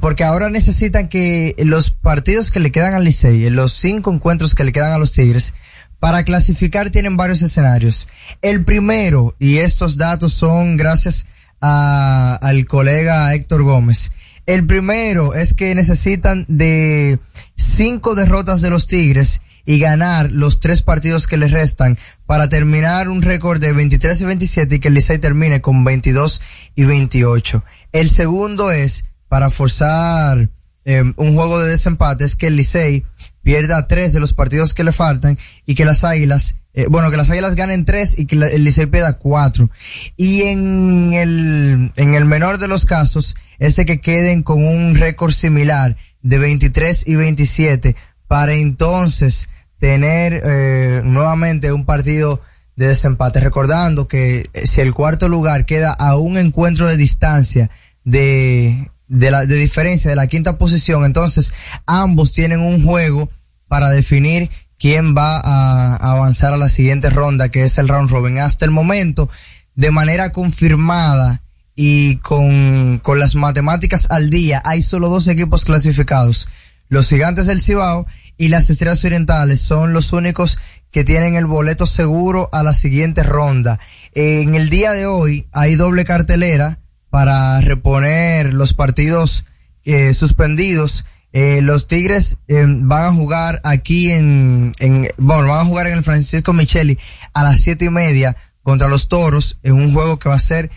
Porque ahora necesitan que los partidos que le quedan al Licey, los cinco encuentros que le quedan a los Tigres, para clasificar tienen varios escenarios. El primero, y estos datos son gracias al colega Héctor Gómez. El primero es que necesitan de cinco derrotas de los Tigres y ganar los tres partidos que les restan para terminar un récord de 23 y 27 y que el Licey termine con 22 y 28. El segundo es para forzar eh, un juego de desempate es que el Licey pierda tres de los partidos que le faltan y que las Águilas, eh, bueno, que las Águilas ganen tres y que el Licey pierda cuatro. Y en el, en el menor de los casos, ese que queden con un récord similar de 23 y 27 para entonces tener eh, nuevamente un partido de desempate. Recordando que eh, si el cuarto lugar queda a un encuentro de distancia de, de, la, de diferencia de la quinta posición, entonces ambos tienen un juego para definir quién va a, avanzar a la siguiente ronda, que es el round robin. Hasta el momento, de manera confirmada y con, con las matemáticas al día, hay solo dos equipos clasificados. Los gigantes del Cibao y las estrellas orientales son los únicos que tienen el boleto seguro a la siguiente ronda. En el día de hoy hay doble cartelera para reponer los partidos eh, suspendidos. Eh, los Tigres eh, van a jugar aquí en, en, bueno, van a jugar en el Francisco Micheli a las siete y media contra los Toros en un juego que va a ser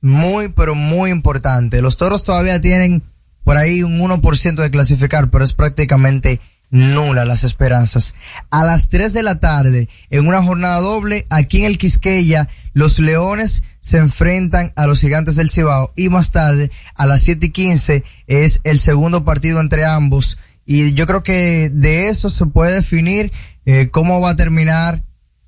muy, pero muy importante. Los Toros todavía tienen por ahí un 1% de clasificar, pero es prácticamente nula las esperanzas. A las 3 de la tarde, en una jornada doble, aquí en el Quisqueya, los Leones se enfrentan a los Gigantes del Cibao y más tarde, a las 7 y 15, es el segundo partido entre ambos. Y yo creo que de eso se puede definir eh, cómo va a terminar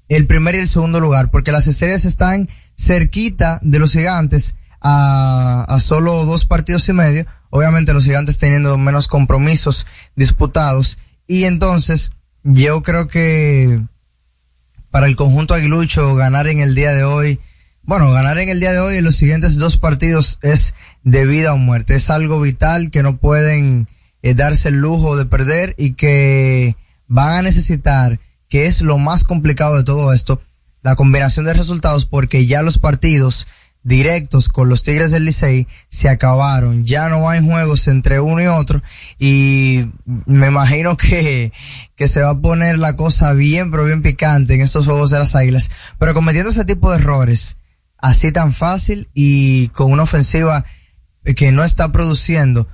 el primer y el segundo lugar, porque las estrellas están cerquita de los gigantes a, a solo dos partidos y medio, obviamente los gigantes teniendo menos compromisos disputados, y entonces yo creo que para el conjunto aguilucho ganar en el día de hoy, bueno, ganar en el día de hoy en los siguientes dos partidos es de vida o muerte, es algo vital que no pueden eh, darse el lujo de perder y que van a necesitar que es lo más complicado de todo esto, la combinación de resultados, porque ya los partidos directos con los Tigres del Licey se acabaron, ya no hay juegos entre uno y otro y me imagino que, que se va a poner la cosa bien pero bien picante en estos juegos de las Águilas, pero cometiendo ese tipo de errores así tan fácil y con una ofensiva que no está produciendo,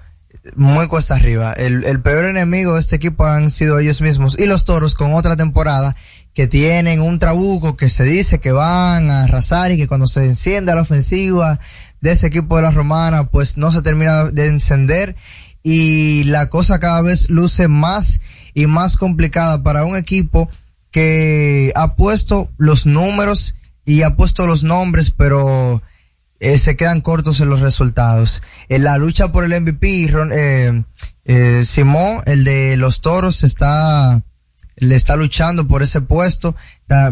muy cuesta arriba. El, el, peor enemigo de este equipo han sido ellos mismos y los toros con otra temporada que tienen un trabuco que se dice que van a arrasar y que cuando se enciende la ofensiva de ese equipo de la romana pues no se termina de encender y la cosa cada vez luce más y más complicada para un equipo que ha puesto los números y ha puesto los nombres pero eh, se quedan cortos en los resultados. En la lucha por el MVP, eh, eh, Simón, el de los toros, está, le está luchando por ese puesto,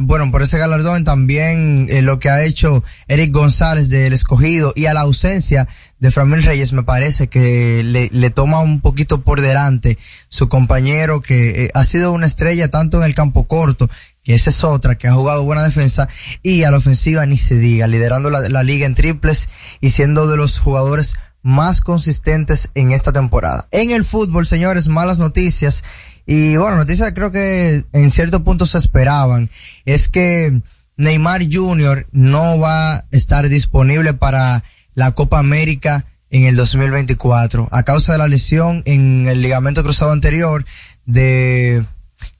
bueno, por ese galardón, también eh, lo que ha hecho Eric González del escogido y a la ausencia de Framil Reyes me parece que le, le, toma un poquito por delante su compañero que eh, ha sido una estrella tanto en el campo corto que esa es otra, que ha jugado buena defensa, y a la ofensiva ni se diga, liderando la, la, liga en triples y siendo de los jugadores más consistentes en esta temporada. En el fútbol, señores, malas noticias, y bueno, noticias creo que en cierto punto se esperaban, es que Neymar Jr. no va a estar disponible para la Copa América en el 2024 a causa de la lesión en el ligamento cruzado anterior de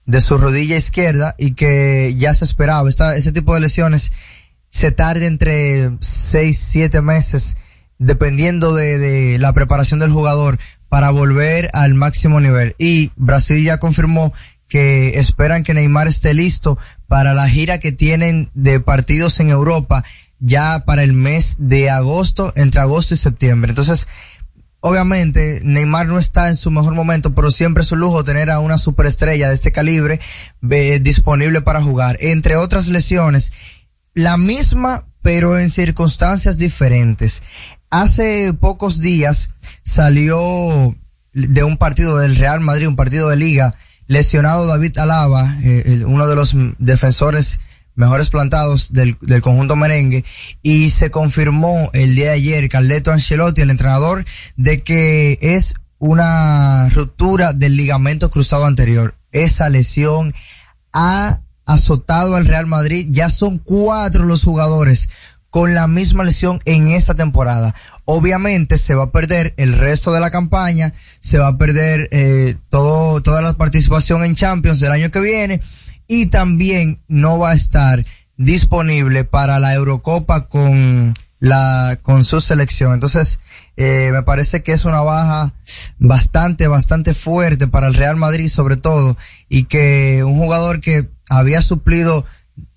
de su rodilla izquierda y que ya se esperaba. Esta, este tipo de lesiones se tarda entre 6, 7 meses, dependiendo de, de la preparación del jugador para volver al máximo nivel. Y Brasil ya confirmó que esperan que Neymar esté listo para la gira que tienen de partidos en Europa ya para el mes de agosto, entre agosto y septiembre. Entonces, obviamente Neymar no está en su mejor momento, pero siempre es un lujo tener a una superestrella de este calibre eh, disponible para jugar. Entre otras lesiones, la misma, pero en circunstancias diferentes. Hace pocos días salió de un partido del Real Madrid, un partido de liga, lesionado David Alaba, eh, uno de los defensores mejores plantados del, del conjunto merengue y se confirmó el día de ayer Carleto Ancelotti, el entrenador, de que es una ruptura del ligamento cruzado anterior. Esa lesión ha azotado al Real Madrid. Ya son cuatro los jugadores con la misma lesión en esta temporada. Obviamente se va a perder el resto de la campaña, se va a perder eh, todo, toda la participación en Champions del año que viene y también no va a estar disponible para la Eurocopa con la con su selección. Entonces, Eh, me parece que es una baja bastante, bastante fuerte para el Real Madrid sobre todo y que un jugador que había suplido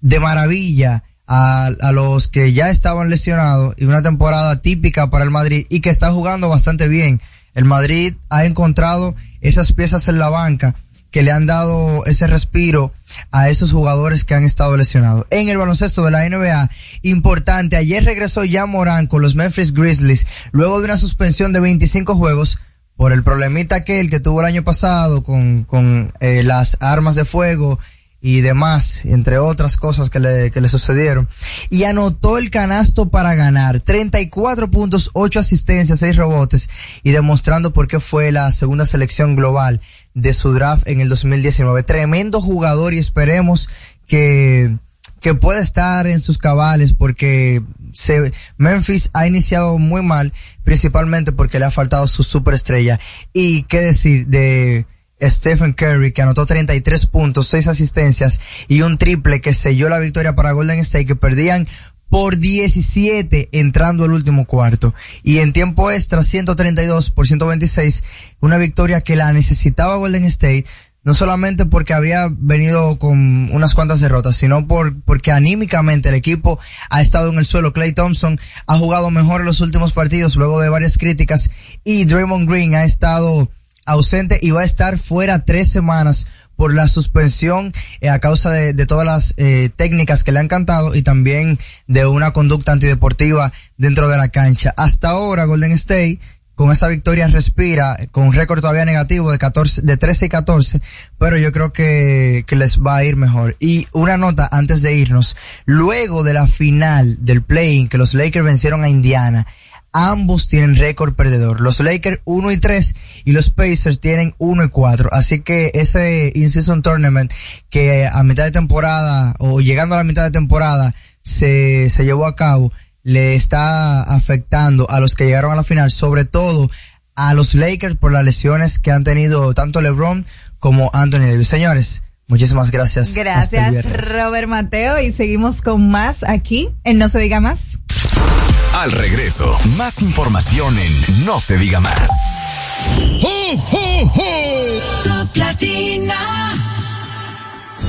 de maravilla a, a los que ya estaban lesionados y una temporada típica para el Madrid y que está jugando bastante bien. El Madrid ha encontrado esas piezas en la banca que le han dado ese respiro a esos jugadores que han estado lesionados. En el baloncesto de la NBA, importante, ayer regresó ya Morán con los Memphis Grizzlies luego de una suspensión de 25 juegos por el problemita aquel que tuvo el año pasado con, con eh, las armas de fuego y demás, entre otras cosas que le, que le sucedieron. Y anotó el canasto para ganar. 34 puntos, 8 asistencias, 6 rebotes y demostrando por qué fue la segunda selección global de su draft en el 2019. Tremendo jugador y esperemos que, que pueda estar en sus cabales porque se, Memphis ha iniciado muy mal, principalmente porque le ha faltado su superestrella. Y qué decir de Stephen Curry, que anotó 33 puntos, 6 asistencias y un triple que selló la victoria para Golden State, que perdían por 17 entrando al último cuarto. Y en tiempo extra, 132 por 126, una victoria que la necesitaba Golden State, no solamente porque había venido con unas cuantas derrotas, sino por, porque anímicamente el equipo ha estado en el suelo. Clay Thompson ha jugado mejor en los últimos partidos luego de varias críticas y Draymond Green ha estado ausente y va a estar fuera tres semanas por la suspensión eh, a causa de, todas las eh, técnicas que le han cantado y también de una conducta antideportiva dentro de la cancha. Hasta ahora Golden State con esa victoria respira, con un récord todavía negativo de 14, de 13 y 14, pero yo creo que, que les va a ir mejor. Y una nota antes de irnos, luego de la final del play-in que los Lakers vencieron a Indiana, ambos tienen récord perdedor. Los Lakers 1 y 3 y los Pacers tienen 1 y 4. Así que ese in-season tournament que a mitad de temporada o llegando a la mitad de temporada se, se llevó a cabo le está afectando a los que llegaron a la final, sobre todo a los Lakers por las lesiones que han tenido tanto LeBron como Anthony Davis. Señores, muchísimas gracias. Gracias. Robert Mateo. Y seguimos con más aquí en No Se Diga Más. Al regreso, más información en No se diga más. Top Latina.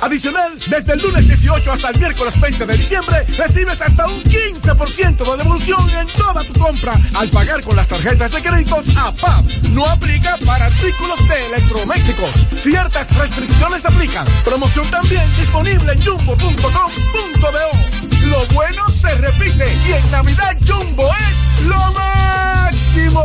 Adicional, desde el lunes 18 hasta el miércoles 20 de diciembre, recibes hasta un 15% de devolución en toda tu compra al pagar con las tarjetas de créditos APAP. No aplica para artículos de Electrodomésticos. Ciertas restricciones aplican. Promoción también disponible en jumbo.com.do. Lo bueno se repite y en Navidad Jumbo es lo máximo.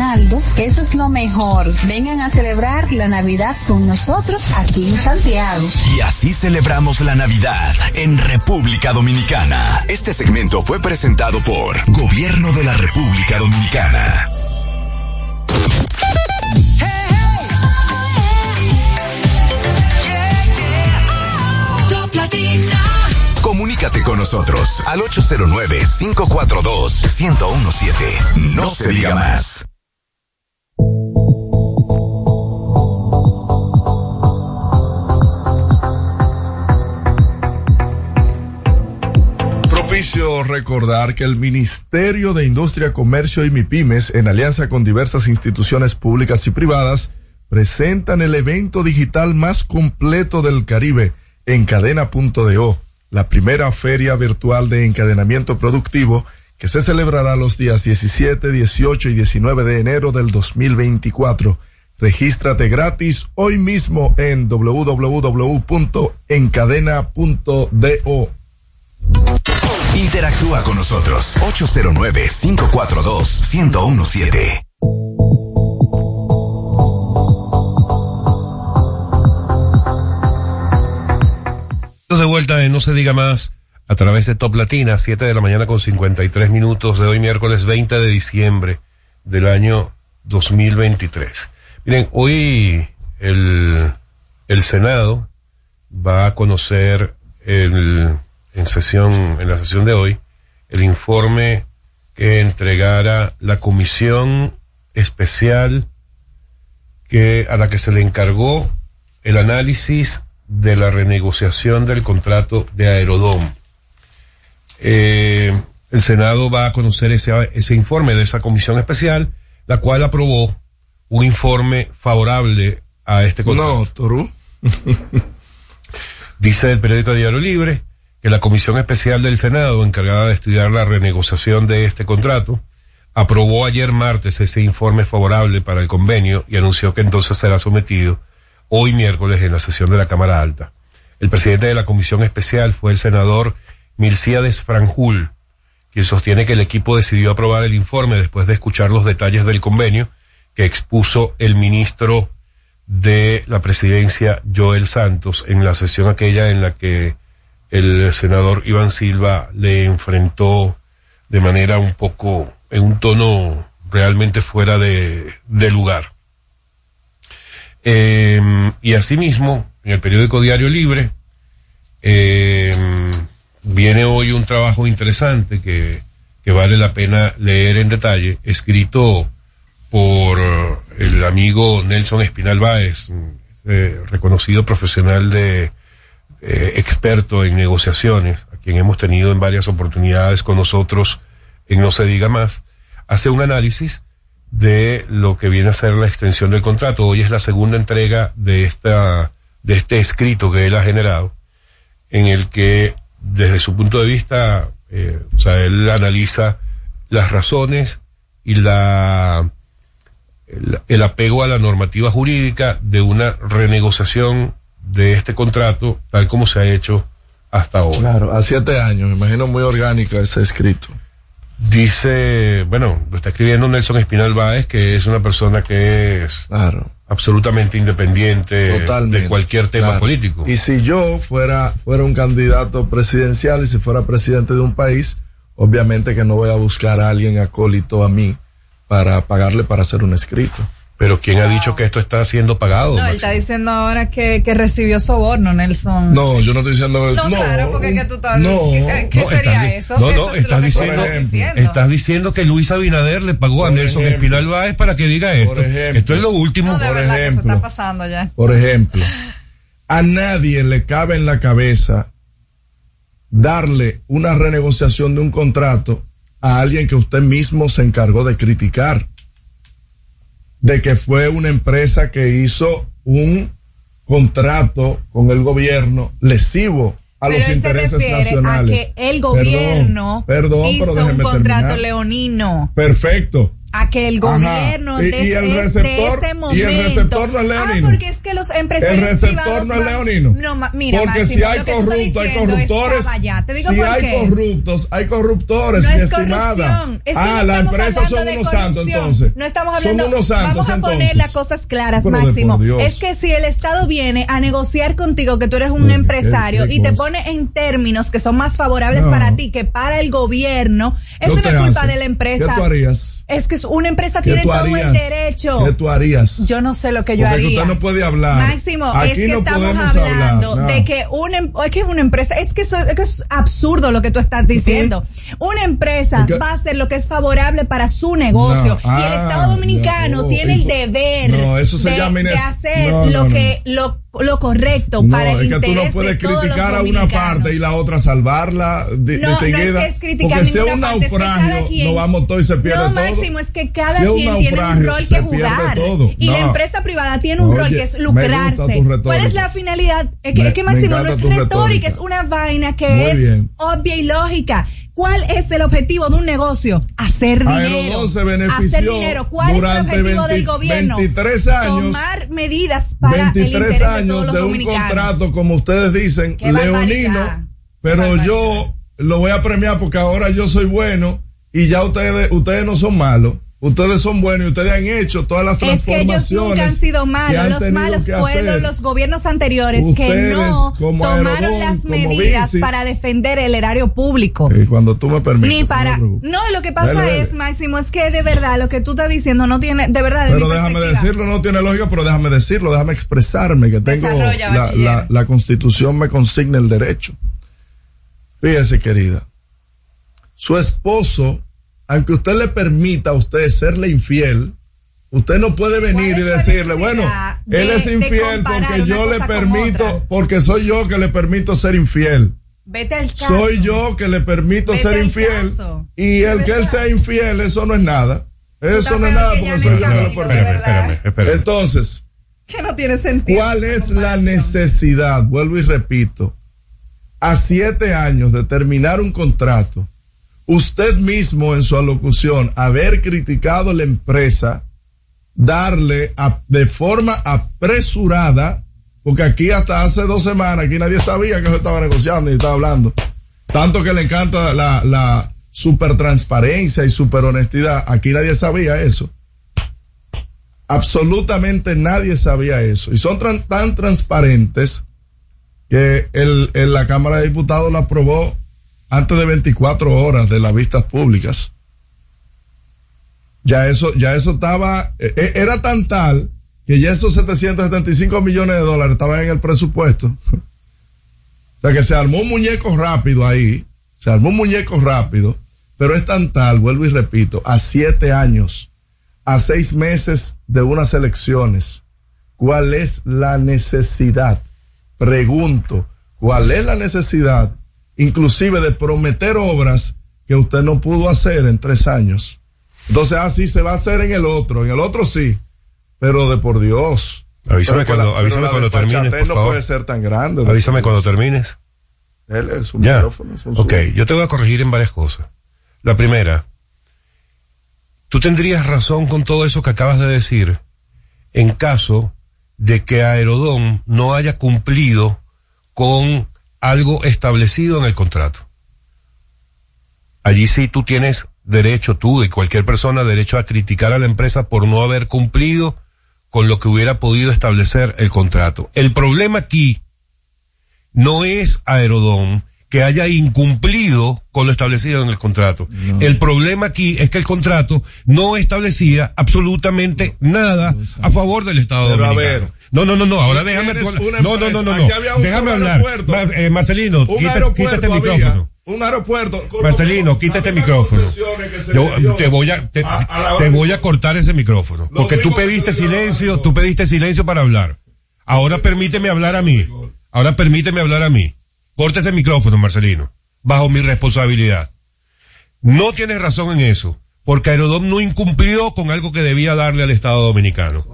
Eso es lo mejor. Vengan a celebrar la Navidad con nosotros aquí en Santiago. Y así celebramos la Navidad en República Dominicana. Este segmento fue presentado por Gobierno de la República Dominicana. Comunícate con nosotros al 809-542-1017. No se diga más. Propicio recordar que el Ministerio de Industria, Comercio y MIPIMES, en alianza con diversas instituciones públicas y privadas, presentan el evento digital más completo del Caribe en cadena.do, la primera feria virtual de encadenamiento productivo que se celebrará los días 17, 18 y 19 de enero del 2024. Regístrate gratis hoy mismo en www.encadena.do. Interactúa con nosotros 809-542-1017. de vuelta en No se diga más a través de Top Latina, 7 de la mañana con 53 minutos de hoy miércoles 20 de diciembre del año 2023. Miren, hoy el, el Senado va a conocer el, en sesión, en la sesión de hoy, el informe que entregara la comisión especial que, a la que se le encargó el análisis de la renegociación del contrato de Aerodom. Eh, el Senado va a conocer ese, ese informe de esa comisión especial, la cual aprobó un informe favorable a este contrato. No, Torú. Dice el periódico Diario Libre que la comisión especial del Senado, encargada de estudiar la renegociación de este contrato, aprobó ayer martes ese informe favorable para el convenio y anunció que entonces será sometido hoy miércoles en la sesión de la Cámara Alta. El presidente de la comisión especial fue el senador Milciades Franjul, quien sostiene que el equipo decidió aprobar el informe después de escuchar los detalles del convenio que expuso el ministro de la presidencia Joel Santos en la sesión aquella en la que el senador Iván Silva le enfrentó de manera un poco, en un tono realmente fuera de, lugar. Eh, y asimismo, en el periódico Diario Libre, eh, viene hoy un trabajo interesante que, que vale la pena leer en detalle, escrito por el amigo Nelson Espinal Báez, eh, reconocido profesional de eh, experto en negociaciones, a quien hemos tenido en varias oportunidades con nosotros en No se diga más, hace un análisis de lo que viene a ser la extensión del contrato. Hoy es la segunda entrega de esta, de este escrito que él ha generado, en el que, desde su punto de vista, eh, o sea, él analiza las razones y la, el, el apego a la normativa jurídica de una renegociación de este contrato, tal como se ha hecho hasta ahora. Claro, a siete años, me imagino muy orgánica ese escrito. Dice, bueno, lo está escribiendo Nelson Espinal Báez, que es una persona que es absolutamente independiente Totalmente, de cualquier tema claro. político. Y si yo fuera, fuera un candidato presidencial y si fuera presidente de un país, obviamente que no voy a buscar a alguien acólito a mí para pagarle para hacer un escrito. Pero ¿quién ha dicho que esto está siendo pagado? No, él está diciendo ahora que, que recibió soborno, Nelson. No, yo no estoy diciendo No, claro, porque que tú estás. no, ¿Qué, qué No, sería estás eso? No, Eso no, es estás diciendo, estás diciendo. estás diciendo que Luis Abinader le pagó a Nelson ejemplo. Espinal Báez para que diga esto. ejemplo. esto es lo último. No, de por verdad que se ejemplo. está pasando ya. Por ejemplo, a nadie le cabe en la cabeza darle una renegociación de un contrato a alguien que usted mismo se encargó de criticar. De que fue una empresa que hizo un contrato con el gobierno lesivo a Pero los él intereses nacionales. A que el gobierno Perdón, perdón, hizo pero un contrato terminar. leonino. Perfecto. A que el gobierno desde, y el receptor- ese y el momento. receptor no es leonino. Ah, porque es que los empresarios El receptor privados no es leonino. No, mira, Porque Máximo, si hay corruptos, hay corruptores. Te digo si hay qué. corruptos, hay corruptores, No es estimada. corrupción. Es que ah, no la empresa son de unos santos entonces. No estamos hablando. Son unos santos vamos a poner entonces. las cosas claras, Pero de Máximo. Es que si el Estado viene a negociar contigo que tú eres un empresario qué y te pone en términos que son más favorables No. para ti que para el gobierno, ¿Qué eso no es culpa de la empresa. ¿Qué tú harías? Es que una empresa ¿Qué tiene todo el derecho. ¿Qué tú harías? Yo no sé lo que yo Porque haría. usted no puede hablar. Máximo, Aquí es que no estamos hablando hablar, no. de que una, em- es que es una empresa, es que, eso, es que es absurdo lo que tú estás diciendo. Una empresa ¿Qué? va a hacer lo que es favorable para su negocio No. y el Ah, Estado Dominicano no. tiene el deber No, eso se de, llama de hacer lo que lo, lo correcto No, para el es que tú no puedes de criticar a una parte y la otra salvarla de, No, no es seguida. que es criticar porque si es ninguna un parte, es que naufragio, quien- nos vamos todos y se pierde No, todo. Máximo, es que cada Si quien tiene un naufragio, rol que jugar. Y la No. empresa privada tiene un rol Oye, que es lucrarse. ¿Cuál es la finalidad? Es que, Me- que Máximo no es retórica, retórica. es una vaina que Muy es bien. obvia y lógica. ¿Cuál es el objetivo de un negocio? Hacer dinero. Se Hacer dinero. ¿Cuál es el objetivo 20 del gobierno? 23 años. Tomar medidas para el 23 interés de todos años los de un contrato, como ustedes dicen, Qué leonino, pero yo lo voy a premiar porque ahora yo soy bueno y ya ustedes, ustedes no son malos. Ustedes son buenos y ustedes han hecho todas las Es que ellos transformaciones. nunca han sido malos. han Los malos fueron los gobiernos anteriores que no tomaron las medidas para defender el erario público. Y cuando tú me permites. Ni para. no lo que pasa Dale, dale. es, Máximo, es que de verdad lo que tú estás diciendo no tiene. De verdad, de Pero mi déjame decirlo, no tiene lógica, pero déjame decirlo, déjame expresarme, que tengo la, la constitución me consigna el derecho. Fíjese, querida, su esposo, aunque usted le permita a usted serle infiel, usted no puede venir y decirle, bueno, de- él es infiel porque yo le permito, porque soy yo que le permito ser infiel. Vete al caso. Soy yo que le permito Vete ser infiel. caso. Y el que él sea infiel, eso no es nada. Eso no es nada porque soy yo que lo permito. Entonces, Que no tiene sentido. ¿cuál es la necesidad? Vuelvo y repito. A siete años de terminar un contrato, usted mismo en su alocución, haber criticado la empresa, darle de forma apresurada, porque aquí hasta hace dos semanas, aquí nadie sabía que se estaba negociando y estaba hablando. Tanto que le encanta la, la super transparencia y super honestidad, aquí nadie sabía eso. Absolutamente nadie sabía eso. Y son tan transparentes que el- la Cámara de Diputados la aprobó antes de 24 horas de las vistas públicas. Ya eso, ya eso estaba, eh, eh, era tan tal que ya esos 775 millones de dólares estaban en el presupuesto. O sea que se armó un muñeco rápido ahí, se armó un muñeco rápido, pero es tan tal, vuelvo y repito, a siete años, a seis meses de unas elecciones, ¿cuál es la necesidad? Pregunto, ¿cuál es la necesidad, inclusive de prometer obras que usted no pudo hacer en tres años? Entonces, así se va a hacer en el otro, en el otro sí, pero de por Dios. Avísame Pero cuando, la- avísame cuando termines, por no favor. puede ser tan grande. Avísame cuando termines. Él es un Ya. micrófono, es un Ok, yo te voy a corregir en varias cosas. La primera, tú tendrías razón con todo eso que acabas de decir en caso de que Aerodón no haya cumplido con algo establecido en el contrato. Allí sí tú tienes derecho, tú y cualquier persona, derecho a criticar a la empresa por no haber cumplido con lo que hubiera podido establecer el contrato. El problema aquí no es Aerodón que haya incumplido con lo establecido en el contrato. El problema aquí es que el contrato no establecía absolutamente nada a favor del Estado Pero a ver. No, no, no, no, ahora déjame. no, no, no, no, empresa. no. Aquí había un Déjame hablar. aeropuerto. Ma- eh, Marcelino, Un quita, este había, micrófono. Un aeropuerto. Marcelino, quita este micrófono. Yo te voy a, te, a- a la te banca. voy a cortar ese micrófono. Porque tú pediste silencio, tú pediste silencio para hablar. Ahora permíteme hablar a mí. Ahora permíteme hablar a mí. Corta ese micrófono, Marcelino. Bajo mi responsabilidad. No tienes razón en eso. porque Aerodom no incumplió con algo que debía darle al Estado Dominicano.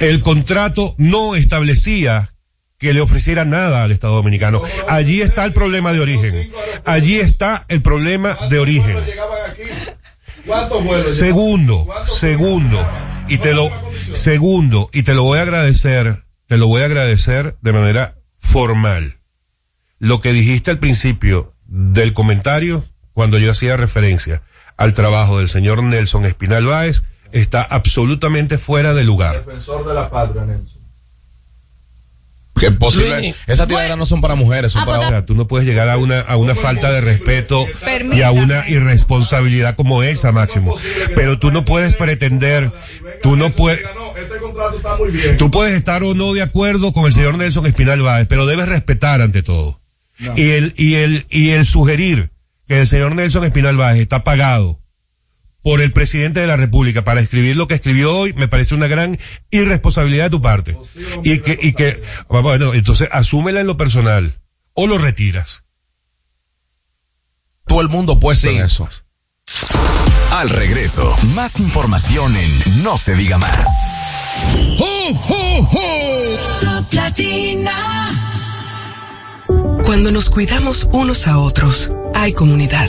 El contrato no establecía que le ofreciera nada al Estado Dominicano. Allí está el problema de origen. Allí está el problema de origen. Segundo, segundo, y te lo, segundo, y te lo voy a agradecer, te lo voy a agradecer de manera formal. Lo que dijiste al principio del comentario, cuando yo hacía referencia al trabajo del señor Nelson Espinal Báez, está absolutamente fuera de lugar. Defensor de la patria, Nelson. Que posible. Esas tiraderas no son para mujeres, son O para sea, tú no puedes llegar a una, a una falta de respeto y a una irresponsabilidad como esa, Máximo. Pero tú no puedes pretender, tú no puedes, Este contrato está muy bien. tú puedes estar o no de acuerdo con el señor Nelson Espinal Báez, pero debes respetar ante todo. Y el, y el, y el sugerir que el señor Nelson Espinal Báez está pagado por el presidente de la República para escribir lo que escribió hoy, me parece una gran irresponsabilidad de tu parte. Y que, y que, bueno, entonces asúmela en lo personal o lo retiras. todo el mundo puesto en eso. Al regreso, más información en No se diga más. Cuando nos cuidamos unos a otros, hay comunidad.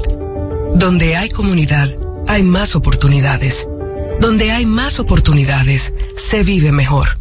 Donde hay comunidad, hay más oportunidades. Donde hay más oportunidades, se vive mejor.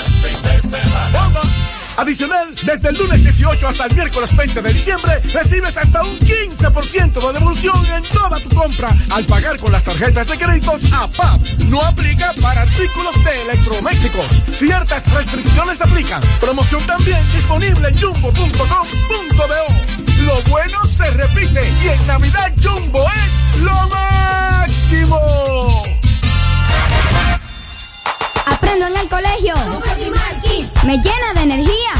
Adicional, desde el lunes 18 hasta el miércoles 20 de diciembre, recibes hasta un 15% de devolución en toda tu compra al pagar con las tarjetas de créditos APAP. No aplica para artículos de electrodomésticos. Ciertas restricciones aplican. Promoción también disponible en jumbo.com.do. Lo bueno se repite y en Navidad Jumbo es lo máximo. Aprendo en el colegio. Me llena de energía.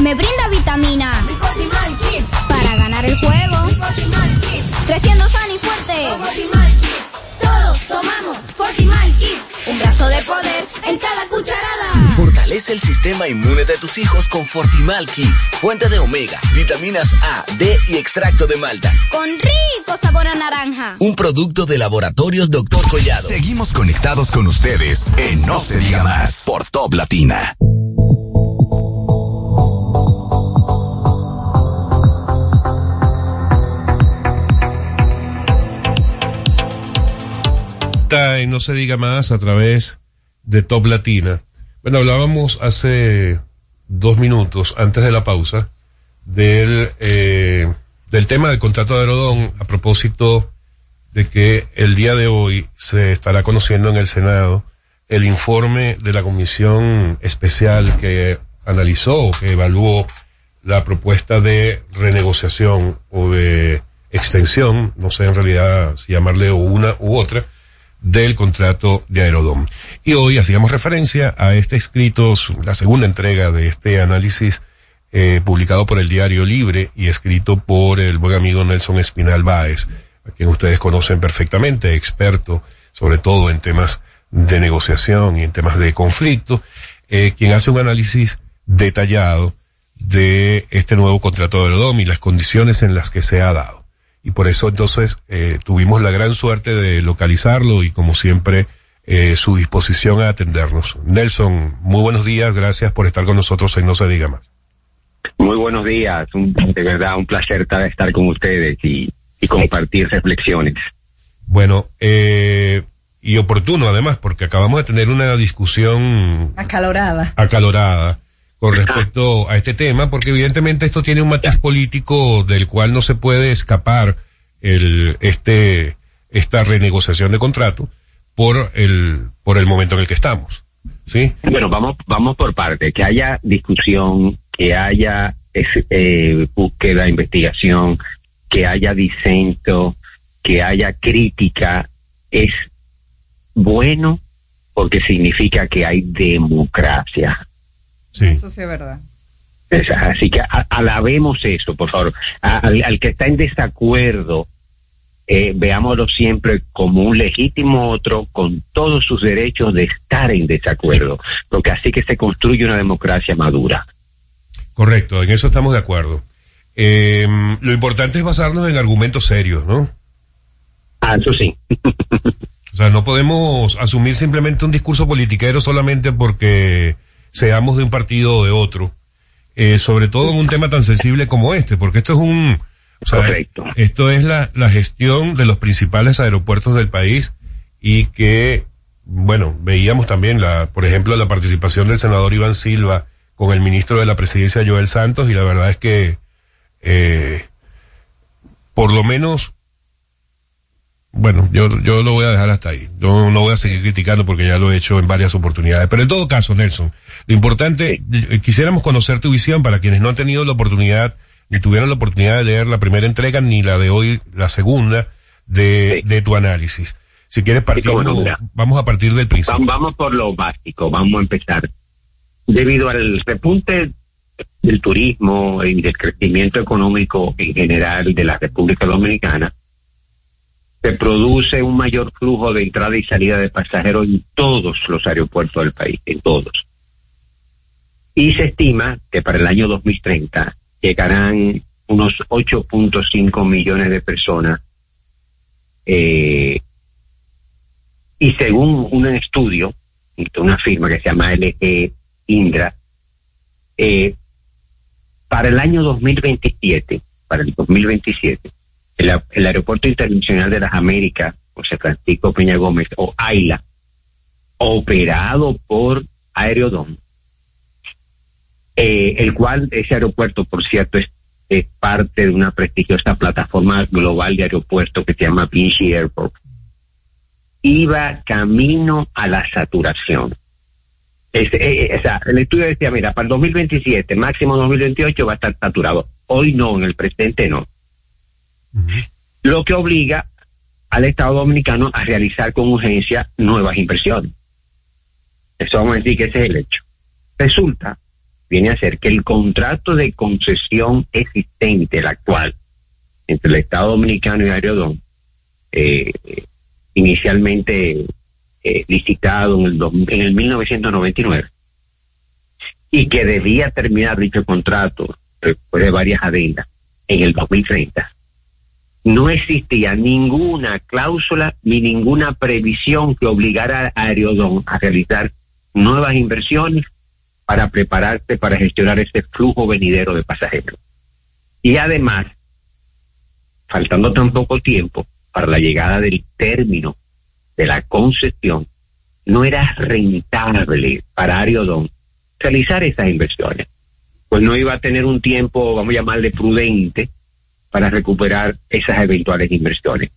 Me brinda vitamina. Para ganar el juego. Creciendo sano y fuerte. Todos tomamos Fortimal Kids. Un brazo de poder en cada cucharada. Fortalece el sistema inmune de tus hijos con Fortimal Kids. Fuente de omega, vitaminas A, D y extracto de malta. Con rico sabor a naranja. Un producto de laboratorios Dr. Collado. Seguimos conectados con ustedes en No se diga más por Top Latina. En No se diga más a través de Top Latina. Bueno, hablábamos hace dos minutos antes de la pausa del, eh, del tema del contrato de Aerodón a propósito de que el día de hoy se estará conociendo en el Senado el informe de la comisión especial que analizó que evaluó la propuesta de renegociación o de extensión, no sé en realidad si llamarle una u otra, del contrato de Aerodom. Y hoy hacíamos referencia a este escrito, la segunda entrega de este análisis eh, publicado por el Diario Libre y escrito por el buen amigo Nelson Espinal Báez, a quien ustedes conocen perfectamente, experto sobre todo en temas de negociación y en temas de conflicto, eh, quien hace un análisis detallado de este nuevo contrato de Aerodom y las condiciones en las que se ha dado. Y por eso entonces eh, tuvimos la gran suerte de localizarlo y como siempre eh, su disposición a atendernos. Nelson, muy buenos días, gracias por estar con nosotros en No se diga más. Muy buenos días, un- de verdad un placer ta- estar con ustedes y, y compartir reflexiones. Bueno, eh, y oportuno además, porque acabamos de tener una discusión Acalorada. acalorada con respecto a este tema, porque evidentemente esto tiene un matiz político del cual no se puede escapar el, este, esta renegociación de contrato por el, por el momento en el que estamos. ¿Sí? Bueno, vamos, vamos por parte, que haya discusión, que haya eh, búsqueda, investigación, que haya disenso, que haya crítica, es bueno porque significa que hay democracia. Eso sí es verdad. Así que a- alabemos eso, por favor. A- Al, al que está en desacuerdo, eh, veámoslo siempre como un legítimo otro con todos sus derechos de estar en desacuerdo, porque así que se construye una democracia madura. Correcto, en eso estamos de acuerdo. Eh, lo importante es basarnos en argumentos serios, ¿no? Ah, eso sí. O sea, no podemos asumir simplemente un discurso politiquero solamente porque seamos de un partido o de otro. Eh, sobre todo en un tema tan sensible como este, porque esto es un... o sea, esto es la, la gestión de los principales aeropuertos del país y que, bueno, veíamos también, la, por ejemplo, la participación del senador Iván Silva con el ministro de la presidencia Joel Santos y la verdad es que, eh, por lo menos bueno, yo, yo lo voy a dejar hasta ahí. Yo no voy a seguir criticando porque ya lo he hecho en varias oportunidades. Pero en todo caso, Nelson, lo importante, eh, quisiéramos conocer tu visión para quienes no han tenido la oportunidad, ni tuvieron la oportunidad de leer la primera entrega, ni la de hoy, la segunda, de, de tu análisis. Si quieres partir, vamos a partir del principio. Va- Vamos por lo básico, vamos a empezar. Debido al repunte del turismo y del crecimiento económico en general de la República Dominicana, se produce un mayor flujo de entrada y salida de pasajeros en todos los aeropuertos del país, en todos. Y se estima que para el año 2030 llegarán unos 8.5 millones de personas eh, y según un estudio de una firma que se llama LE Indra, eh, para el año 2027, para el 2027, el, Aeropuerto Internacional de las Américas, José Francisco Peña Gómez, o AILA, operado por Aerodón, eh, el cual ese aeropuerto, por cierto, es, es parte de una prestigiosa plataforma global de aeropuertos que se llama Vinci Airport, iba camino a la saturación. Este, eh, eh, o sea, el estudio decía, mira, para el 2027, máximo 2028 va a estar saturado. Hoy no, en el presente no. Lo que obliga al Estado Dominicano a realizar con urgencia nuevas inversiones. Eso vamos a decir que ese es el hecho. Resulta, viene a ser que el contrato de concesión existente, el actual, entre el Estado Dominicano y Aerodón, eh, inicialmente eh, licitado en el, en el 1999 y que debía terminar dicho contrato después de varias adendas en el 2030. No existía ninguna cláusula ni ninguna previsión que obligara a Aerodón a realizar nuevas inversiones para prepararse para gestionar este flujo venidero de pasajeros. Y además, faltando tan poco tiempo para la llegada del término de la concesión, no era rentable para Ariodón realizar esas inversiones. Pues no iba a tener un tiempo, vamos a llamarle prudente, para recuperar esas eventuales inversiones.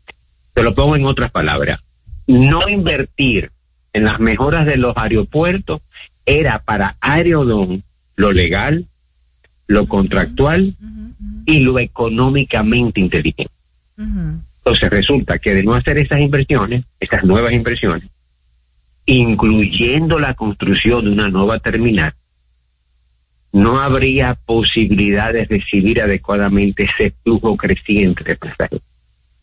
Te lo pongo en otras palabras. No invertir en las mejoras de los aeropuertos era para Aerodón lo legal, lo contractual y lo económicamente inteligente. Entonces resulta que de no hacer esas inversiones, esas nuevas inversiones, incluyendo la construcción de una nueva terminal, no habría posibilidad de recibir adecuadamente ese flujo creciente de pasajeros.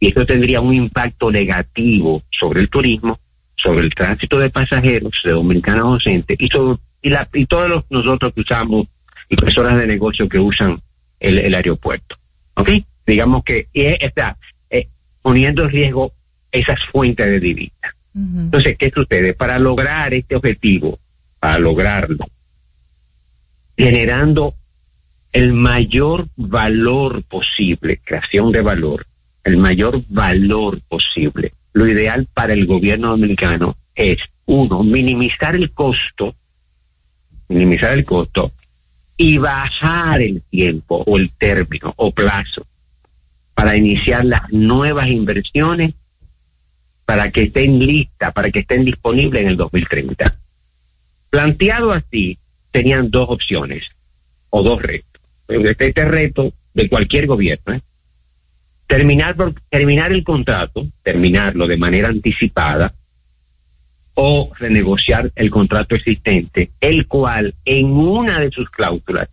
Y esto tendría un impacto negativo sobre el turismo, sobre el tránsito de pasajeros de dominicanos docentes y, sobre, y, la, y todos los, nosotros que usamos y personas de negocio que usan el, el aeropuerto. ¿Ok? Digamos que está eh, poniendo en riesgo esas fuentes de divisa. Entonces, ¿qué sucede? Para lograr este objetivo, para lograrlo, generando el mayor valor posible, creación de valor, el mayor valor posible. Lo ideal para el gobierno dominicano es, uno, minimizar el costo, minimizar el costo y bajar el tiempo o el término o plazo para iniciar las nuevas inversiones para que estén listas, para que estén disponibles en el 2030. Planteado así, tenían dos opciones o dos retos. Este, este reto de cualquier gobierno ¿eh? terminar, por, terminar el contrato, terminarlo de manera anticipada o renegociar el contrato existente, el cual en una de sus cláusulas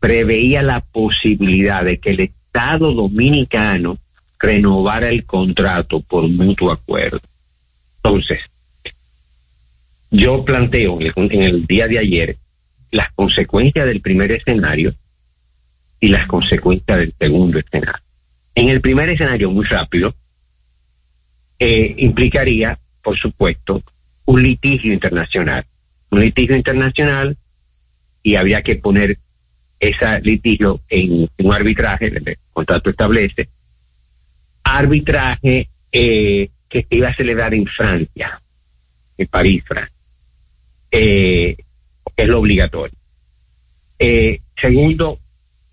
preveía la posibilidad de que el Estado dominicano renovara el contrato por mutuo acuerdo. Entonces, yo planteo en el, en el día de ayer las consecuencias del primer escenario y las consecuencias del segundo escenario. En el primer escenario, muy rápido, eh, implicaría, por supuesto, un litigio internacional. Un litigio internacional y habría que poner ese litigio en, un arbitraje, el contrato establece, arbitraje eh, que se iba a celebrar en Francia, en París, Francia. Eh, es lo obligatorio. Eh, segundo,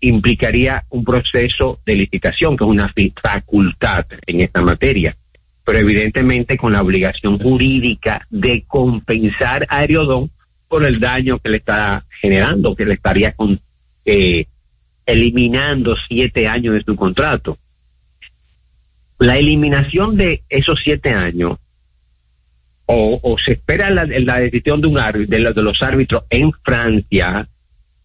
implicaría un proceso de licitación, que es una facultad en esta materia, pero evidentemente con la obligación jurídica de compensar a Aeriodón por el daño que le está generando, que le estaría con, eh, eliminando siete años de su contrato. La eliminación de esos siete años, o, se espera la, decisión de, un de, de los árbitros en Francia,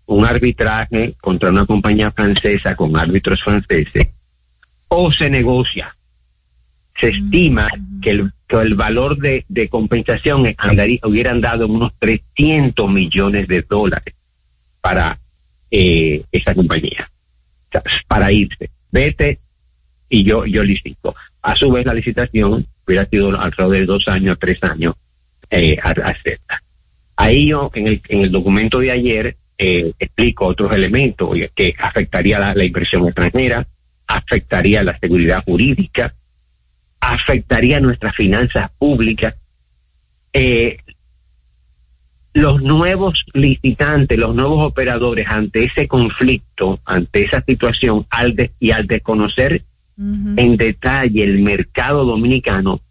un arbitraje contra una compañía francesa con árbitros franceses, o se negocia. Se estima que el, que el valor de, de compensación andaría, hubieran dado unos 300 millones de dólares para eh, esa compañía, para irse. Vete y yo, yo licito. A su vez, la licitación hubiera sido alrededor de dos años, tres años, eh. Ahí yo, en el, en el documento de ayer, eh, explico otros elementos que afectaría la, inversión extranjera, afectaría la seguridad jurídica, afectaría nuestras finanzas públicas. Eh, los nuevos licitantes, los nuevos operadores ante ese conflicto, ante esa situación, al y al desconocer en detalle el mercado dominicano,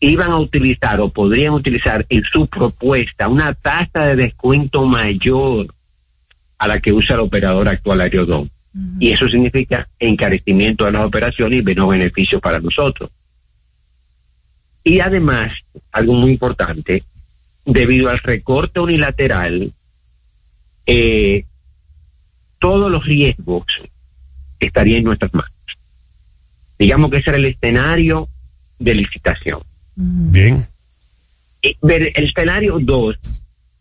iban a utilizar o podrían utilizar en su propuesta una tasa de descuento mayor a la que usa el operador actual Aerodón. Y eso significa encarecimiento de las operaciones y menos beneficio para nosotros. Y además, algo muy importante, debido al recorte unilateral, eh, todos los riesgos estarían en nuestras manos. Digamos que ese era el escenario de licitación. Bien. el escenario 2,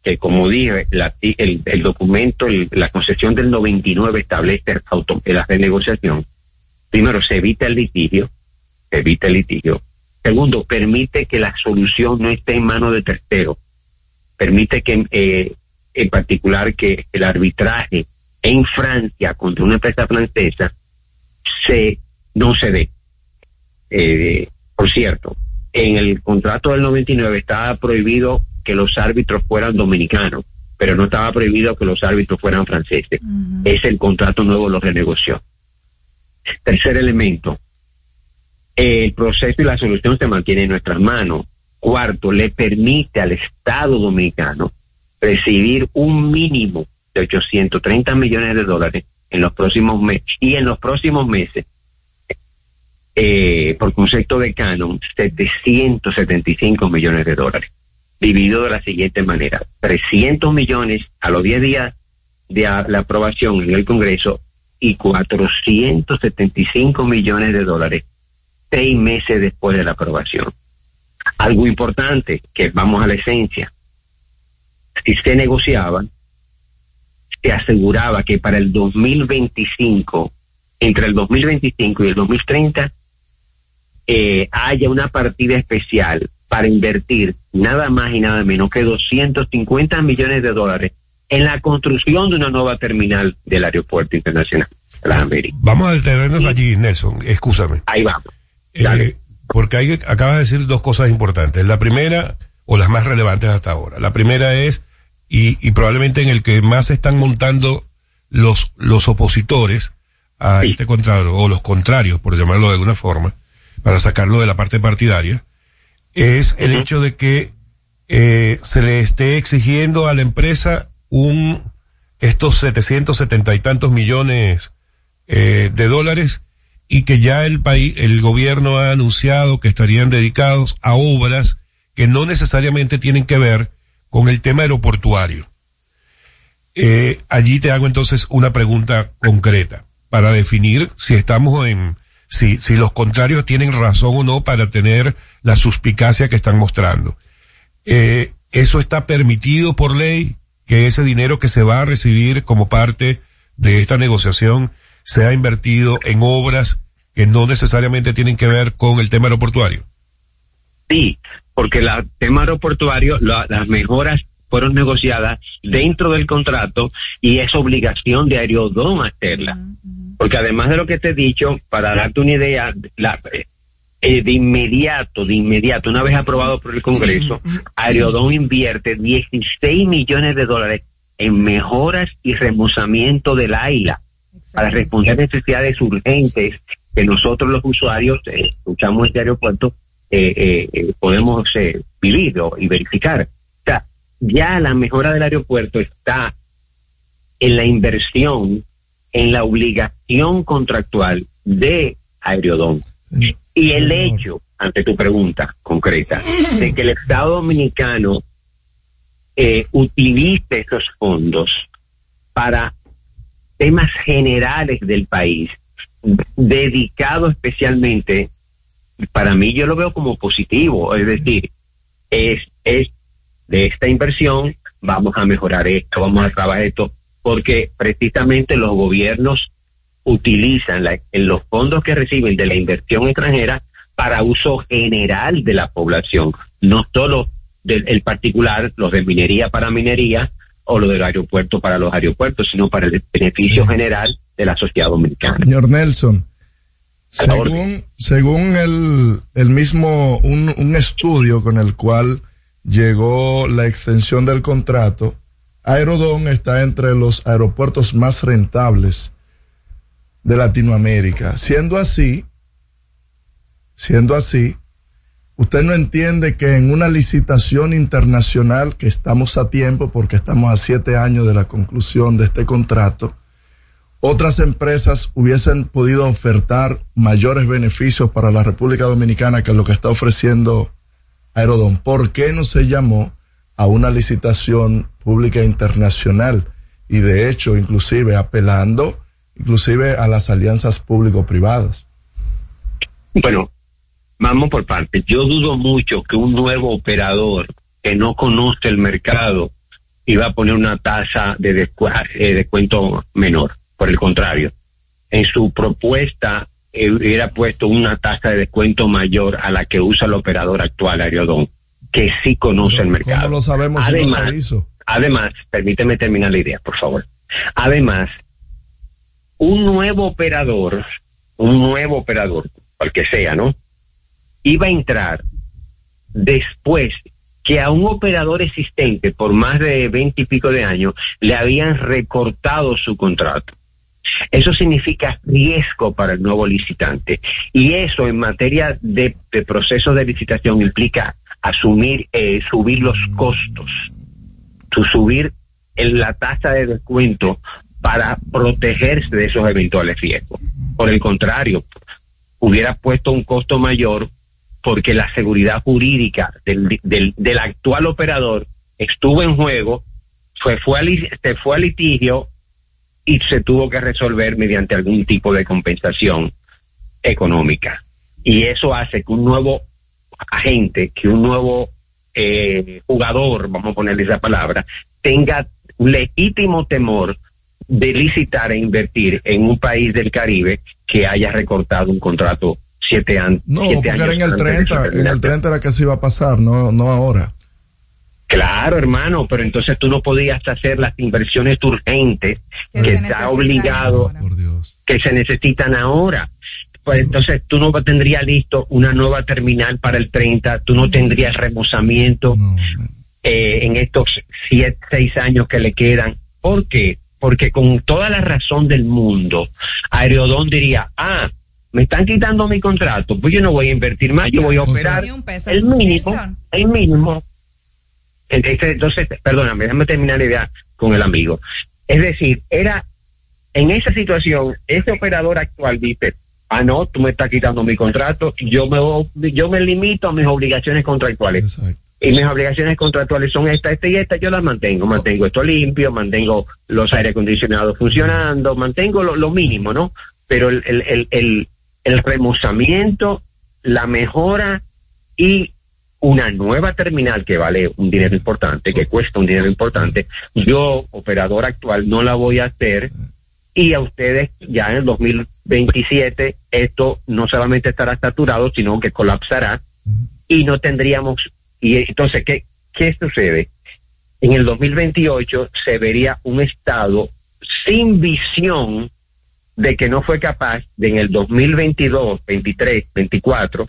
que como dije, el, documento, la concesión del 99 establece la renegociación. Primero, se evita el litigio, se evita el litigio. Segundo, permite que la solución no esté en manos de terceros. Permite que, eh, en particular, que el arbitraje en Francia contra una empresa francesa se no se dé. Eh, por cierto, en el contrato del 99 estaba prohibido que los árbitros fueran dominicanos, pero no estaba prohibido que los árbitros fueran franceses. Es el contrato nuevo lo renegoció. Tercer elemento, el proceso y la solución se mantiene en nuestras manos. Cuarto, le permite al Estado dominicano recibir un mínimo de 830 millones de dólares en los próximos meses y en los próximos meses eh, por concepto de canon, 775 millones de dólares, dividido de la siguiente manera, 300 millones a los 10 días de la aprobación en el Congreso y 475 millones de dólares seis meses después de la aprobación. Algo importante, que vamos a la esencia, si se negociaba, se aseguraba que para el 2025, entre el 2025 y el 2030, eh, haya una partida especial para invertir nada más y nada menos que 250 millones de dólares en la construcción de una nueva terminal del Aeropuerto Internacional de las Américas. Vamos a detenernos allí, Nelson, escúchame. Ahí vamos. Eh, porque hay, acabas de decir dos cosas importantes. La primera, o las más relevantes hasta ahora. La primera es, y, y probablemente en el que más se están montando los, los opositores a este contrato, o los contrarios, por llamarlo de alguna forma, para sacarlo de la parte partidaria, es el hecho de que eh, se le esté exigiendo a la empresa un estos 770 y tantos millones eh, de dólares y que ya el país, el gobierno ha anunciado que estarían dedicados a obras que no necesariamente tienen que ver con el tema aeroportuario. Eh, allí te hago entonces una pregunta concreta para definir si estamos en, si, si los contrarios tienen razón o no para tener la suspicacia que están mostrando. Eh, ¿Eso está permitido por ley? Que ese dinero que se va a recibir como parte de esta negociación sea invertido en obras que no necesariamente tienen que ver con el tema aeroportuario. Sí, porque el tema aeroportuario, la- las mejoras fueron negociadas dentro del contrato y es obligación de Aerodón hacerla. Porque además de lo que te he dicho, para darte una idea, la, eh, de inmediato, de inmediato, una vez aprobado por el Congreso, Aerodón invierte 16 millones de dólares en mejoras y remozamiento del AILA para responder a necesidades urgentes que nosotros los usuarios eh, escuchamos este aeropuerto eh, eh, podemos vivir o- y verificar. Ya la mejora del aeropuerto está en la inversión, en la obligación contractual de Aerodón. Y el hecho, ante tu pregunta concreta, de que el Estado Dominicano eh, utilice esos fondos para temas generales del país, dedicado especialmente, para mí yo lo veo como positivo, es decir, es, es de esta inversión, vamos a mejorar esto, vamos a trabajar esto, porque precisamente los gobiernos utilizan la- en los fondos que reciben de la inversión extranjera para uso general de la población, no solo del el particular, los de minería para minería o lo del aeropuerto para los aeropuertos, sino para el beneficio general de la sociedad dominicana. Señor Nelson, según, según el, el mismo, un, un estudio con el cual llegó la extensión del contrato, Aerodón está entre los aeropuertos más rentables de Latinoamérica. Siendo así, siendo así, usted no entiende que en una licitación internacional, que estamos a tiempo porque estamos a siete años de la conclusión de este contrato, otras empresas hubiesen podido ofertar mayores beneficios para la República Dominicana que lo que está ofreciendo Aerodón. ¿Por qué no se llamó a una licitación pública internacional? Y de hecho, inclusive apelando, inclusive a las alianzas público-privadas. Bueno, vamos por partes. Yo dudo mucho que un nuevo operador que no conoce el mercado iba a poner una tasa de eh, descuento menor. Por el contrario, en su propuesta eh, hubiera puesto una tasa de descuento mayor a la que usa el operador actual, Aerodón, que sí conoce el mercado. ¿Cómo lo sabemos si no Además, se hizo? Además, permíteme terminar la idea, por favor. Además, un nuevo operador, un nuevo operador, cual que sea, ¿no? Iba a entrar después que a un operador existente por más de veinte y pico de años le habían recortado su contrato. Eso significa riesgo para el nuevo licitante. Y eso en materia de, proceso de licitación implica asumir, eh, subir los costos, su- subir el- la tasa de descuento para protegerse de esos eventuales riesgos. Por el contrario, hubiera puesto un costo mayor porque la seguridad jurídica del, del, actual operador estuvo en juego, fue, fue, se fue a litigio y se tuvo que resolver mediante algún tipo de compensación económica. Y eso hace que un nuevo agente, que un nuevo eh, jugador, vamos a ponerle esa palabra, tenga legítimo temor de licitar e invertir en un país del Caribe que haya recortado un contrato siete, an- No, siete porque años. era en el antes de su 30, en el terminación. 30 era que se iba a pasar, no, no ahora. Claro, hermano, pero entonces tú no podías hacer las inversiones urgentes Que está obligado, que se necesitan ahora. Pues entonces tú no tendrías listo una nueva terminal para el 30, tú no tendrías remozamiento eh, en estos siete, seis años que le quedan. ¿Por qué? Porque con toda la razón del mundo, Aerodón diría, ah, me están quitando mi contrato, pues yo no voy a invertir más, yo voy a operar el mínimo, el mínimo. Entonces, entonces, perdóname, déjame terminar la idea con el amigo. Es decir, era en esa situación, ese operador actual dice, ah, no, tú me estás quitando mi contrato, yo me, yo me limito a mis obligaciones contractuales. Y mis obligaciones contractuales son esta, esta y esta, yo las mantengo. Mantengo esto limpio, mantengo los aire acondicionados funcionando, mantengo lo, lo mínimo, ¿no? Pero el, el, el, el, el remozamiento, la mejora y una nueva terminal que vale un dinero importante, que cuesta un dinero importante, yo, operador actual, no la voy a hacer. Y a ustedes ya en el 2027 esto no solamente estará saturado, sino que colapsará. Y no tendríamos... Y entonces, ¿qué, qué sucede? En el 2028 se vería un Estado sin visión de que no fue capaz de en el 2022, 23, 24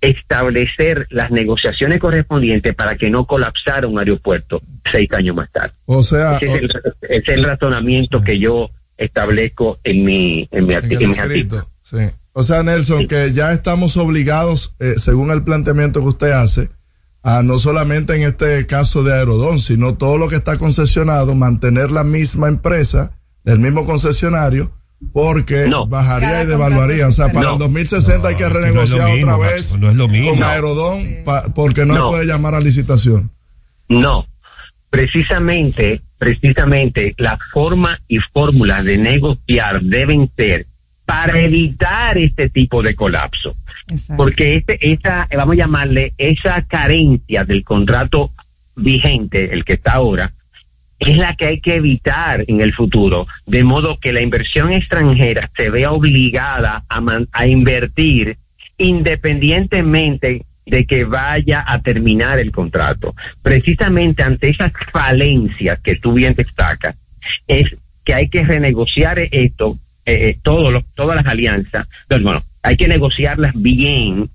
establecer las negociaciones correspondientes para que no colapsara un aeropuerto seis años más tarde. O sea, ese es el, ese es el razonamiento que yo establezco en mi, en mi, arti- en en el mi artículo. sí. O sea, Nelson, que ya estamos obligados, eh, según el planteamiento que usted hace, a no solamente en este caso de Aerodón, sino todo lo que está concesionado, mantener la misma empresa, el mismo concesionario, porque bajaría y devaluaría. O sea, para No. el 2060 hay que no es lo renegociar mismo, otra vez no es lo mismo. con. Aerodón, pa- porque no, se puede llamar a licitación. No, precisamente, precisamente la forma y fórmula de negociar deben ser para evitar este tipo de colapso. Porque este, esa, vamos a llamarle, esa carencia del contrato vigente, el que está ahora, es la que hay que evitar en el futuro, de modo que la inversión extranjera se vea obligada a, man- a invertir independientemente de que vaya a terminar el contrato. Precisamente ante esas falencias que tú bien destacas, es que hay que renegociar esto, eh, eh, todos todas las alianzas, bueno, hay que negociarlas bien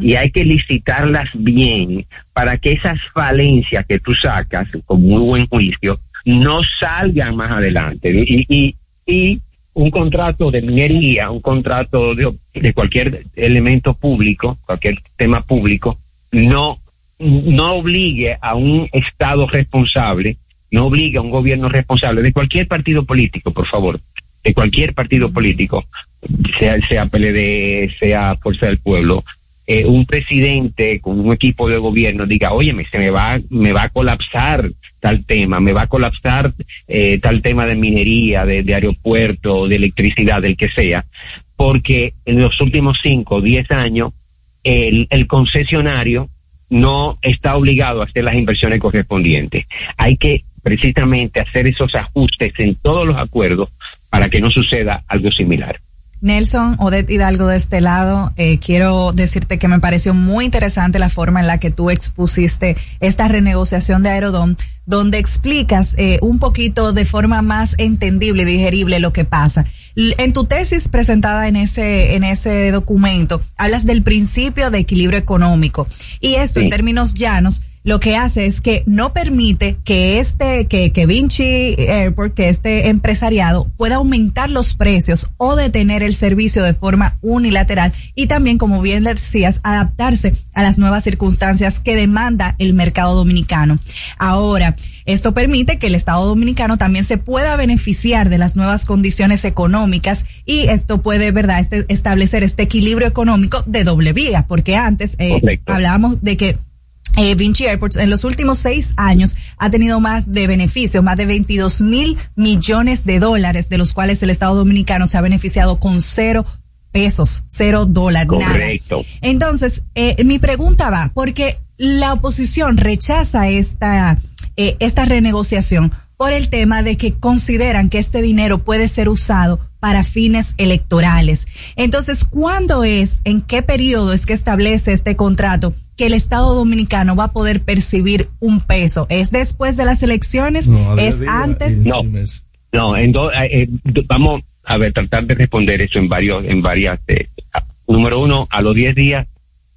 y hay que licitarlas bien para que esas falencias que tú sacas con muy buen juicio no salgan más adelante. Y, y, y un contrato de minería, un contrato de, de cualquier elemento público, cualquier tema público, no, no obligue a un Estado responsable, no obligue a un gobierno responsable de cualquier partido político, por favor, de cualquier partido político, sea, sea PLD, sea Fuerza del Pueblo, eh, un presidente con un equipo de gobierno diga, oye, se me va, me va a colapsar tal tema, me va a colapsar eh, tal tema de minería, de, de aeropuerto, de electricidad, del que sea, porque en los últimos cinco diez años el, el concesionario no está obligado a hacer las inversiones correspondientes. Hay que precisamente hacer esos ajustes en todos los acuerdos para que no suceda algo similar. Nelson, Odette Hidalgo de este lado, eh, quiero decirte que me pareció muy interesante la forma en la que tú expusiste esta renegociación de Aerodón, donde explicas eh, un poquito de forma más entendible y digerible lo que pasa. En tu tesis presentada en ese, en ese documento, hablas del principio de equilibrio económico. Y esto, en términos llanos, lo que hace es que no permite que este, que, que Vinci Airport, que este empresariado pueda aumentar los precios o detener el servicio de forma unilateral y también, como bien decías, adaptarse a las nuevas circunstancias que demanda el mercado dominicano. Ahora, esto permite que el Estado dominicano también se pueda beneficiar de las nuevas condiciones económicas y esto puede, ¿verdad?, este, establecer este equilibrio económico de doble vía, porque antes eh, hablábamos de que eh, Vinci Airports en los últimos seis años ha tenido más de beneficios, más de 22 mil millones de dólares, de los cuales el Estado Dominicano se ha beneficiado con cero pesos, cero dólares, nada. Correcto. Entonces, eh, mi pregunta va, porque la oposición rechaza esta, eh, esta renegociación por el tema de que consideran que este dinero puede ser usado para fines electorales. Entonces, ¿cuándo es, en qué periodo es que establece este contrato que el Estado Dominicano va a poder percibir un peso? ¿Es después de las elecciones? ¿Es antes? No, no, en do- eh, eh, vamos a ver, tratar de responder eso en varios, en varias. eh, número uno, a los 10 días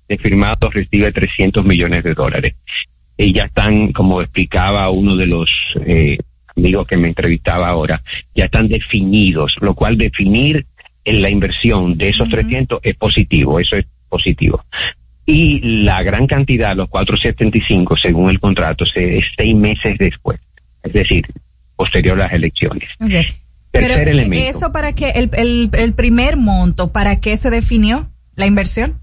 de firmado recibe 300 millones de dólares. Y ya están, como explicaba uno de los eh, amigos que me entrevistaba ahora, ya están definidos, lo cual definir en la inversión de esos 300 es positivo, eso es positivo. Y la gran cantidad, los 475, según el contrato, se, es seis meses después, es decir, posterior a las elecciones. Ok. Pero Tercer elemento. eso para el, el, el primer monto, ¿para qué se definió la inversión?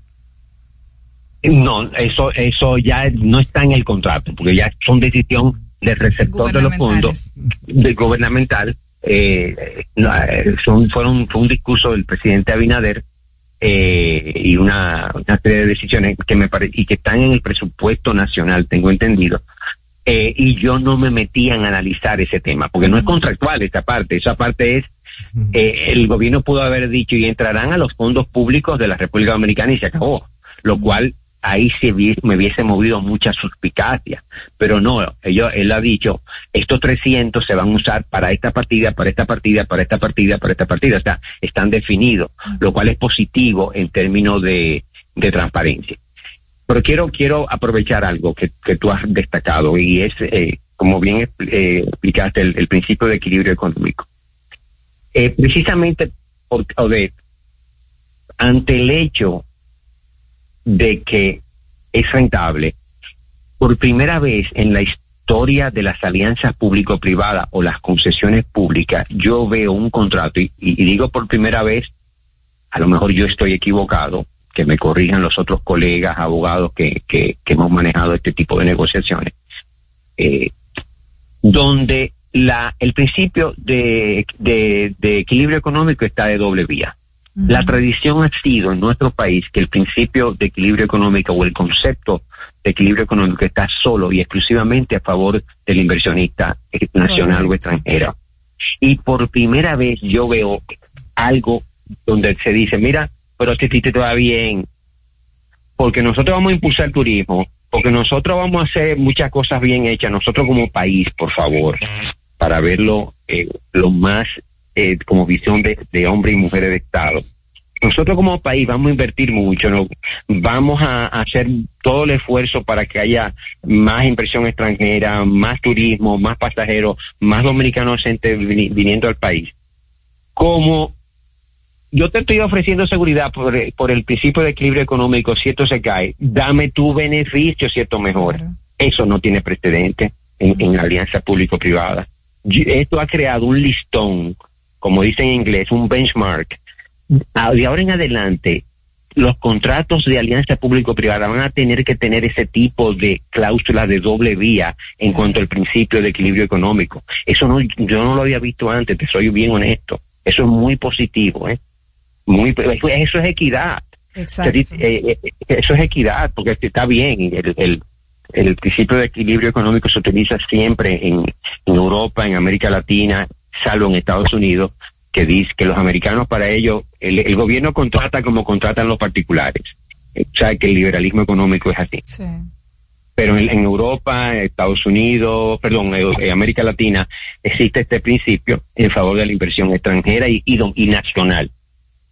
No, eso, eso ya no está en el contrato, porque ya son decisión del receptor de los fondos de gubernamental. Eh, son, fueron, fue un discurso del presidente Abinader eh, y una, una serie de decisiones que me pare- y que están en el presupuesto nacional, tengo entendido. Eh, y yo no me metí en analizar ese tema, porque no es contractual esa parte, esa parte es eh, el gobierno pudo haber dicho y entrarán a los fondos públicos de la República Dominicana y se acabó, lo cual ahí se me hubiese movido mucha suspicacia, pero no, ellos, él ha dicho, estos 300 se van a usar para esta partida, para esta partida, para esta partida, para esta partida, o sea, están definidos, lo cual es positivo en términos de, de transparencia. Pero quiero, quiero aprovechar algo que, que tú has destacado y es, eh, como bien eh, explicaste, el, principio de equilibrio económico. Eh, precisamente ante el hecho de que es rentable, por primera vez en la historia de las alianzas público-privadas o las concesiones públicas, yo veo un contrato, y, digo por primera vez, a lo mejor yo estoy equivocado, que me corrijan los otros colegas, abogados que, hemos manejado este tipo de negociaciones, eh, donde la, el principio de equilibrio económico está de doble vía. La tradición ha sido en nuestro país que el principio de equilibrio económico o el concepto de equilibrio económico está solo y exclusivamente a favor del inversionista nacional o extranjero. Y por primera vez yo veo algo donde se dice, mira, pero si a ti te va bien, porque nosotros vamos a impulsar el turismo, porque nosotros vamos a hacer muchas cosas bien hechas, nosotros como país, por favor, para verlo eh, lo más eh, como visión de, de hombres y mujeres de Estado. Nosotros como país vamos a invertir mucho, ¿no? vamos a, a hacer todo el esfuerzo para que haya más inversión extranjera, más turismo, más pasajeros, más dominicanos viniendo al país. Como yo te estoy ofreciendo seguridad por, por el principio de equilibrio económico, si esto se cae, dame tu beneficio si esto mejora. Eso no tiene precedente en, en la alianza público-privada. Esto ha creado un listón, como dicen en inglés, un benchmark. Ah, De ahora en adelante, los contratos de alianza público-privada van a tener que tener ese tipo de cláusula de doble vía en cuanto al principio de equilibrio económico. Eso no, yo no lo había visto antes, te soy bien honesto. Eso es muy positivo, ¿eh? Muy, eso es equidad. Exacto. Dice, eh, eh, eso es equidad, porque está bien. El, el, el principio de equilibrio económico se utiliza siempre en, en Europa, en América Latina, salvo en Estados Unidos, que dice que los americanos para ellos, el, el gobierno contrata como contratan los particulares. Eh, O sea, que el liberalismo económico es así. Pero en, en Europa, Estados Unidos, perdón, en, en América Latina, existe este principio en favor de la inversión extranjera y, y, y nacional.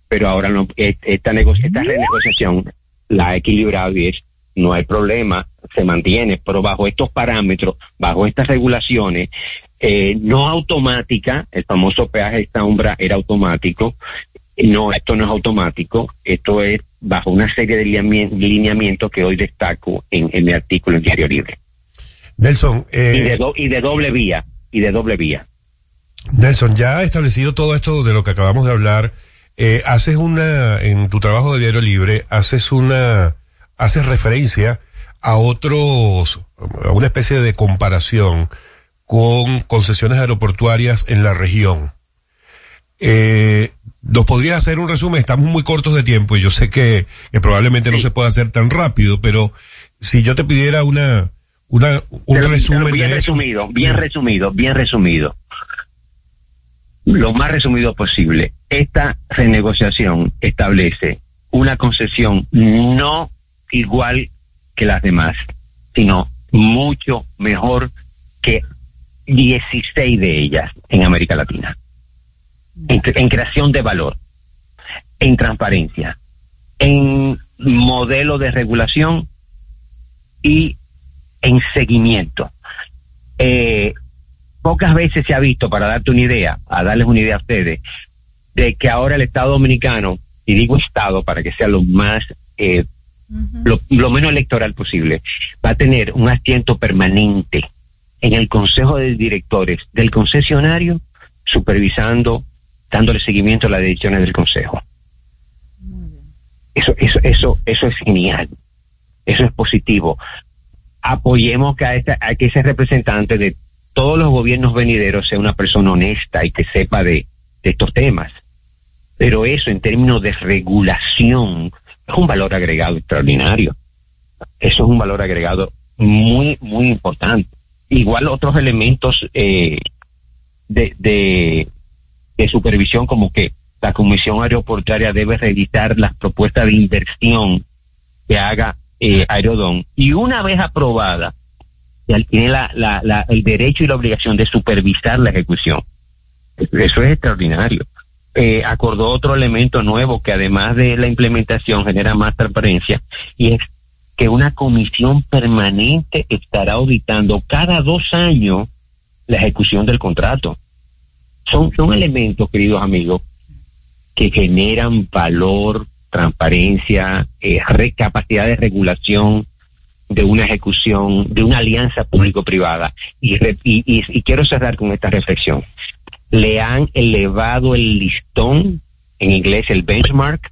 Pero ahora no, esta, nego- esta renegociación la ha equilibrado y es, no hay problema, se mantiene, pero bajo estos parámetros, bajo estas regulaciones, eh, no automática, el famoso peaje de esta umbra era automático, no, esto no es automático, esto es bajo una serie de lineamien- lineamientos que hoy destaco en, en mi artículo en Diario Libre. Nelson, y, de eh, do- y de doble vía, y de doble vía. Nelson, ya establecido todo esto de lo que acabamos de hablar, eh, haces una, en tu trabajo de Diario Libre, haces una, haces referencia a otros, a una especie de comparación con concesiones aeroportuarias en la región. Eh, ¿Nos podrías hacer un resumen? Estamos muy cortos de tiempo y yo sé que, que probablemente no se pueda hacer tan rápido, pero si yo te pidiera una, una, un Pero- resumen pero bien de eso. resumido, bien resumido, bien resumido. Lo más resumido posible. Esta renegociación establece una concesión no igual que las demás, sino mucho mejor que 16 de ellas en América Latina. En, cre- en creación de valor, en transparencia, en modelo de regulación y en seguimiento. Eh, pocas veces se ha visto, para darte una idea, a darles una idea a ustedes, de que ahora el Estado Dominicano, y digo Estado para que sea lo más, eh, lo, lo menos electoral posible, va a tener un asiento permanente en el Consejo de Directores del concesionario supervisando, dándole seguimiento a las decisiones del Consejo. Eso, eso, eso, eso es genial. Eso es positivo. Apoyemos que, a esta- a que ese representante de todos los gobiernos venideros sea una persona honesta y que sepa de, de estos temas. Pero eso en términos de regulación es un valor agregado extraordinario. Eso es un valor agregado muy, muy importante. Igual otros elementos eh, de, de, supervisión como que la Comisión Aeroportuaria debe reeditar las propuestas de inversión que haga eh, Aerodón y una vez aprobada, tiene la, la, la- el derecho y la obligación de supervisar la ejecución. Eso es extraordinario. Eh, acordó otro elemento nuevo que además de la implementación genera más transparencia y es que una comisión permanente estará auditando cada dos años la ejecución del contrato. Son, son elementos, queridos amigos, que generan valor, transparencia, eh, capacidad de regulación de una ejecución, de una alianza público-privada. Y, y- y quiero cerrar con esta reflexión. Le han elevado el listón, en inglés el benchmark,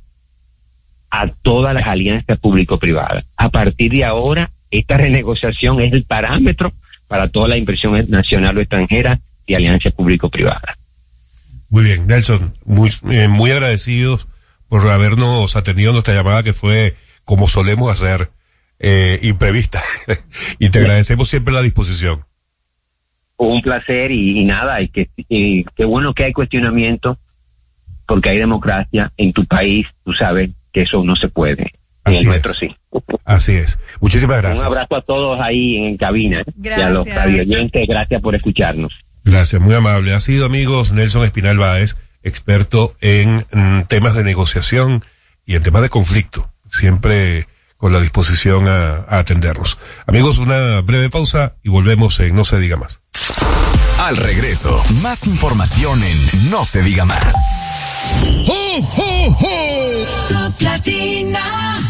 a todas las alianzas público-privadas. A partir de ahora, esta renegociación es el parámetro para toda la inversión nacional o extranjera de alianza público-privada. Muy bien, Nelson, muy, eh, muy agradecidos por habernos atendido nuestra llamada que fue como solemos hacer, eh, imprevista. y te agradecemos siempre la disposición. Un placer y, y nada, y que y qué bueno que hay cuestionamiento, porque hay democracia en tu país, tú sabes que eso no se puede. En el nuestro sí. Así es. Muchísimas gracias. Un abrazo a todos ahí en cabina y a los Gracias. radioyentes, gracias por escucharnos. Gracias, muy amable. Ha sido, amigos, Nelson Espinal Báez, experto en mm, temas de negociación y en temas de conflicto, siempre con la disposición a, a atendernos. Amigos, una breve pausa y volvemos en No se diga más. Al regreso, más información en No se diga más. ¡Ho, ho, ho! Top Latina.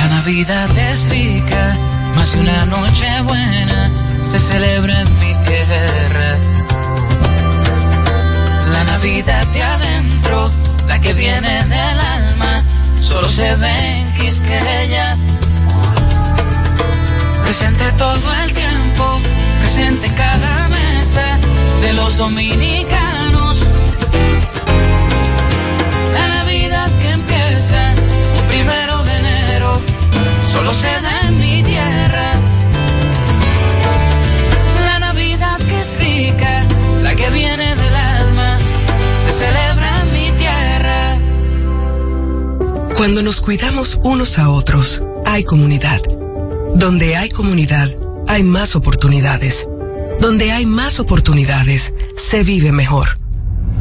La Navidad es rica, más de una noche buena se celebra en mi tierra. La Navidad de adentro, la que viene del alma, solo se ve en Quisqueya. Presente todo el tiempo, presente en cada mesa de los dominicanos. Mi tierra. La Navidad que es rica, la que viene del alma, se celebra mi tierra. Cuando nos cuidamos unos a otros, hay comunidad. Donde hay comunidad, hay más oportunidades. Donde hay más oportunidades, se vive mejor.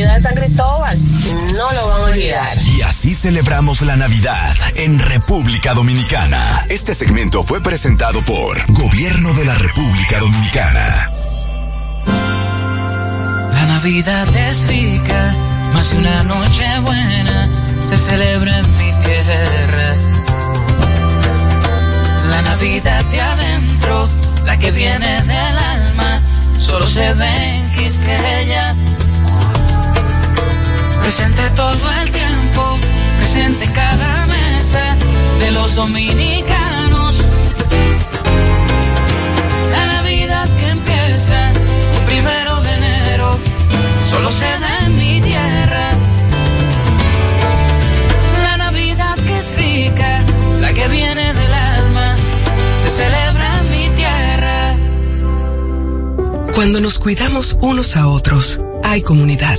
de San Cristóbal. No lo van a olvidar. Y así celebramos la Navidad en República Dominicana. Este segmento fue presentado por Gobierno de la República Dominicana. La Navidad es rica, más una noche buena se celebra en mi tierra. La Navidad de adentro, la que viene del alma, solo se ve en Quisqueya. Presente todo el tiempo, presente en cada mesa de los dominicanos. La Navidad que empieza un primero de enero, solo se da en mi tierra. La Navidad que es rica, la que viene del alma, se celebra en mi tierra. Cuando nos cuidamos unos a otros, hay comunidad.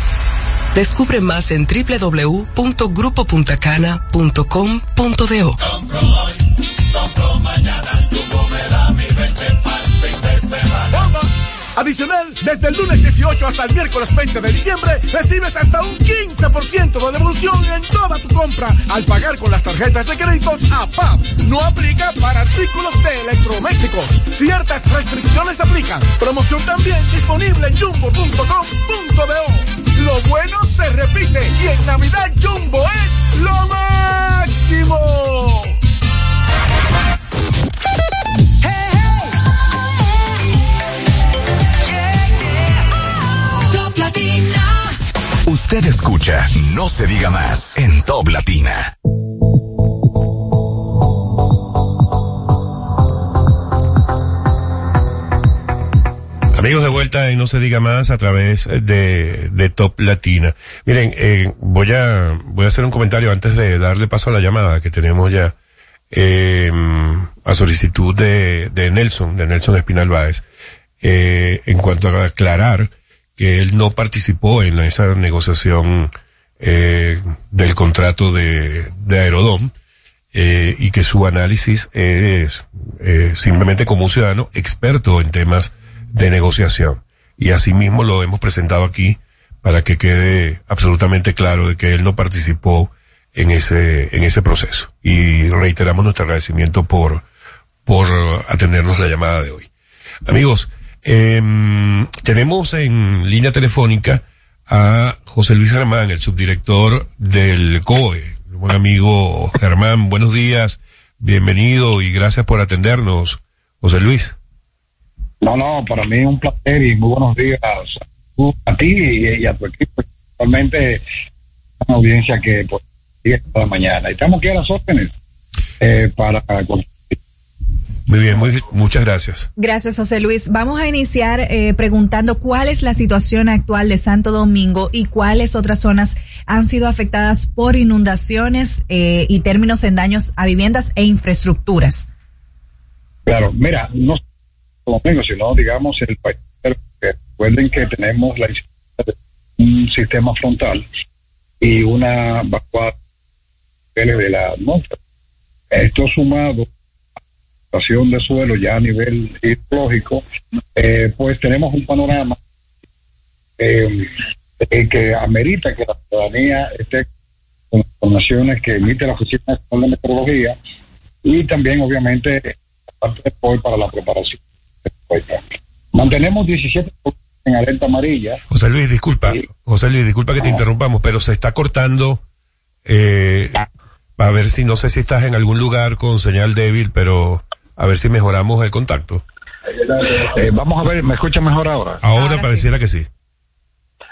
Descubre más en www.grupopuntacana.com.do. Compro mañana, Jumbo me da mi 20 pa'l fin de semana. Adicional, desde el lunes 18 hasta el miércoles 20 de diciembre, recibes hasta un 15% de devolución en toda tu compra al pagar con las tarjetas de créditos APAP. No aplica para artículos de electrodomésticos. Ciertas restricciones aplican. Promoción también disponible en jumbo.com.do. Lo bueno se repite y en Navidad Jumbo es lo máximo. Top Latina. Usted escucha No se diga más en Top Latina. Amigos de vuelta y no se diga más a través de, Top Latina. Miren, eh, voy a voy a hacer un comentario antes de darle paso a la llamada que tenemos ya eh, a solicitud de, Nelson, de Nelson Espinal Báez, eh, en cuanto a aclarar que él no participó en esa negociación eh, del contrato de, de Aerodom eh, y que su análisis es simplemente como un ciudadano experto en temas de negociación. Y asimismo lo hemos presentado aquí para que quede absolutamente claro de que él no participó en ese, en ese proceso. Y reiteramos nuestro agradecimiento por, por atendernos la llamada de hoy. Amigos, em, tenemos en línea telefónica a José Luis Germán, el subdirector del COE. Buen amigo Germán, buenos días, bienvenido y gracias por atendernos, José Luis. No, no, para mí es un placer y muy buenos días a ti y, y a tu equipo, principalmente una audiencia que pues, sigue toda mañana. Y estamos aquí a las órdenes eh, para Muy bien, muy, muchas gracias. Gracias, José Luis. Vamos a iniciar eh, preguntando cuál es la situación actual de Santo Domingo y cuáles otras zonas han sido afectadas por inundaciones eh, y términos en daños a viviendas e infraestructuras. Claro, mira, no Domingo, sino digamos el país. Recuerden que tenemos la un sistema frontal y una vacuada de la atmósfera. Esto sumado a la situación de suelo ya a nivel hidrológico, eh, pues tenemos un panorama eh, que amerita que la ciudadanía esté con informaciones que emite la Oficina de Meteorología y también, obviamente, parte de para la preparación. Mantenemos 17 en alerta amarilla. José Luis, disculpa, José Luis, disculpa que te interrumpamos, pero se está cortando, eh, a ver si, no sé si estás en algún lugar con señal débil, pero a ver si mejoramos el contacto. Eh, vamos a ver, ¿me escucha mejor ahora? Ahora, pareciera que sí.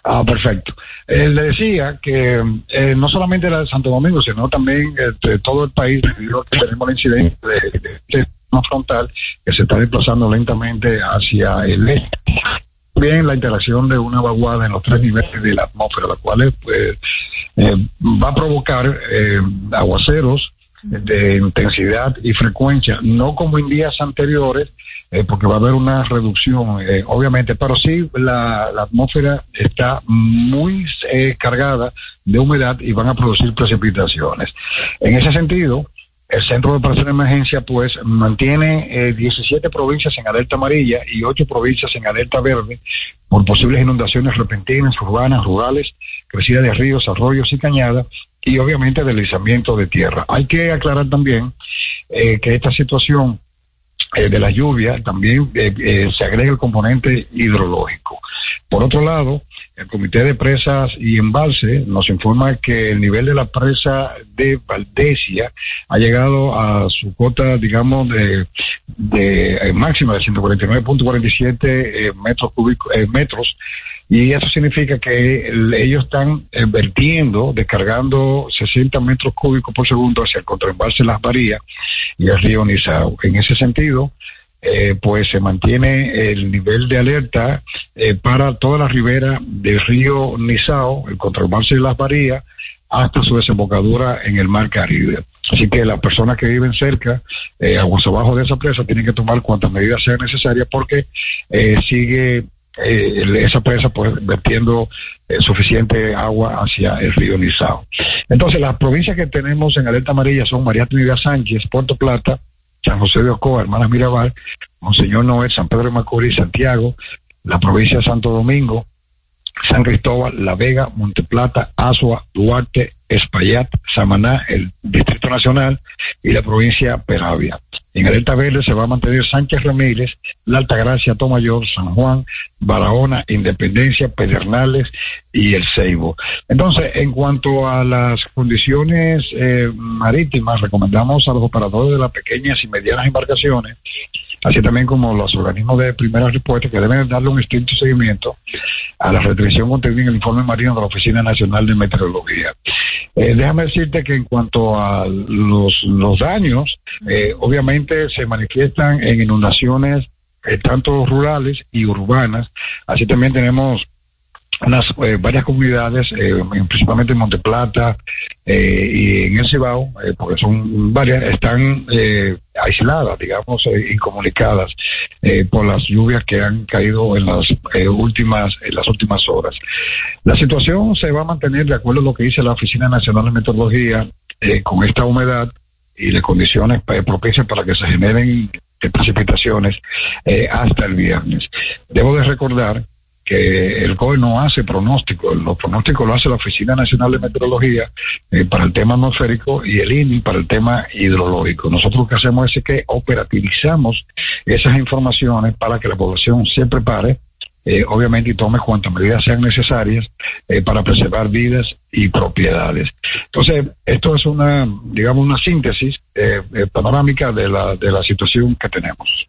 Ah, perfecto. Eh, le decía que eh, no solamente la de Santo Domingo, sino también eh, de todo el país, debido a que tenemos la incidencia de, de este frontal que se está desplazando lentamente hacia el este. También la interacción de una vaguada en los tres niveles de la atmósfera, la cual pues, eh, va a provocar eh, aguaceros de intensidad y frecuencia, no como en días anteriores, eh, porque va a haber una reducción, obviamente, pero sí la, la atmósfera está muy eh, cargada de humedad y van a producir precipitaciones. En ese sentido, el Centro de Operaciones de Emergencia, pues, mantiene eh, 17 provincias en alerta amarilla y 8 provincias en alerta verde por posibles inundaciones repentinas, urbanas, rurales, crecida de ríos, arroyos y cañadas y obviamente deslizamiento de tierra. Hay que aclarar también eh, que esta situación eh, de la lluvia también eh, eh, se agrega el componente hidrológico. Por otro lado, el Comité de Presas y Embalse nos informa que el nivel de la presa de Valdesia ha llegado a su cota, digamos, de, de eh, máxima de 149.47 eh, metros cúbicos, eh, metros, y eso significa que el- ellos están eh, vertiendo, descargando 60 metros cúbicos por segundo hacia el contraembalse Las Varías y el río Nizao. En ese sentido, eh, pues se mantiene el nivel de alerta eh, para toda la ribera del río Nizao, el contraembalse de Las Varías, hasta su desembocadura en el mar Caribe. Así que las personas que viven cerca, eh, aguas abajo de esa presa, tienen que tomar cuantas medidas sean necesarias porque eh, sigue eh, esa presa pues vertiendo eh, suficiente agua hacia el río Nizao. Entonces, las provincias que tenemos en alerta amarilla son María Trinidad Sánchez, Puerto Plata, San José de Ocoa, Hermanas Mirabal, Monseñor Noel, San Pedro de Macorís, Santiago, la provincia de Santo Domingo, San Cristóbal, La Vega, Monteplata, Asua, Duarte, Espaillat, Samaná, el Distrito Nacional y la provincia Peravia. En alerta verde se va a mantener Sánchez Ramírez, La Altagracia, Tomayor, San Juan, Barahona, Independencia, Pedernales y El Ceibo. Entonces, en cuanto a las condiciones eh, marítimas, recomendamos a los operadores de las pequeñas y medianas embarcaciones así también como los organismos de primera respuesta que deben darle un estricto seguimiento a la restricción contenida en el informe marino de la Oficina Nacional de Meteorología. Eh, déjame decirte que en cuanto a los, los daños, eh, obviamente se manifiestan en inundaciones eh, tanto rurales y urbanas, así también tenemos unas eh, varias comunidades, eh, en- principalmente en Monteplata eh, y en el Cibao, porque son varias, están aisladas, digamos, incomunicadas por las lluvias que han caído en las últimas en las últimas horas. La situación se va a mantener de acuerdo a lo que dice la Oficina Nacional de Meteorología con esta humedad y las condiciones propicias para que se generen precipitaciones hasta el viernes. Debo de recordar que el COE no hace pronóstico, los pronósticos lo hace la Oficina Nacional de Meteorología eh, para el tema atmosférico y el INI para el tema hidrológico. Nosotros lo que hacemos es que operativizamos esas informaciones para que la población se prepare, eh, obviamente, y tome cuantas medidas sean necesarias eh, para preservar vidas y propiedades. Entonces, esto es una, digamos, una síntesis panorámica de la, de la situación que tenemos.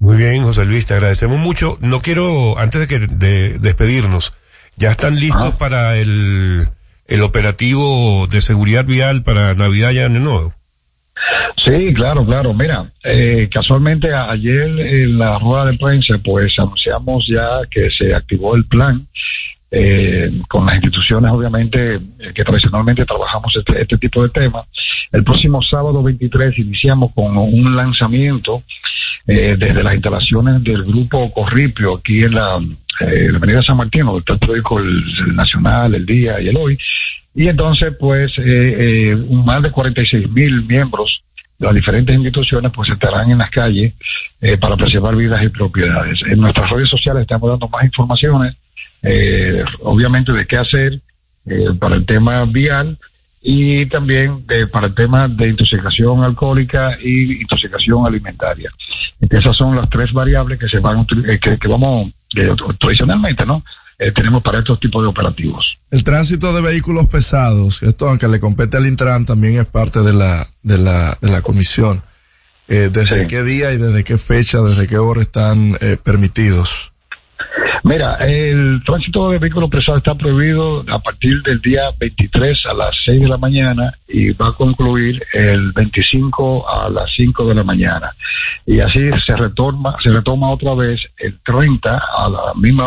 Muy bien, José Luis, te agradecemos mucho. No quiero, antes de que de despedirnos, ya están listos para el, el operativo de seguridad vial para Navidad ya de nuevo. Sí, claro, claro. Mira, eh, casualmente ayer en la rueda de prensa, pues anunciamos ya que se activó el plan eh, con las instituciones, obviamente, eh, que tradicionalmente trabajamos este, este tipo de temas. El próximo sábado 23 iniciamos con un lanzamiento eh, desde las instalaciones del grupo Corripio aquí en la, eh, Avenida San Martín, donde está el periódico el, Nacional, el Día y el Hoy. Y entonces, pues, eh, eh, más de 46 mil miembros de las diferentes instituciones, pues, estarán en las calles eh, para preservar vidas y propiedades. En nuestras redes sociales estamos dando más informaciones, obviamente, de qué hacer para el tema vial y también de- para el tema de intoxicación alcohólica y intoxicación alimentaria. Esas son las tres variables que se van eh, que, que vamos eh, tradicionalmente, ¿no? Eh, tenemos para estos tipos de operativos. El tránsito de vehículos pesados, esto aunque le compete al Intran, también es parte de la, de la, de la comisión. Eh, ¿Desde qué día y desde qué fecha, desde qué hora están eh, permitidos? Mira, el tránsito de vehículos pesados está prohibido a partir del día 23 a las 6 de la mañana y va a concluir el 25 a las 5 de la mañana. Y así se retoma, se retoma otra vez el 30 a la misma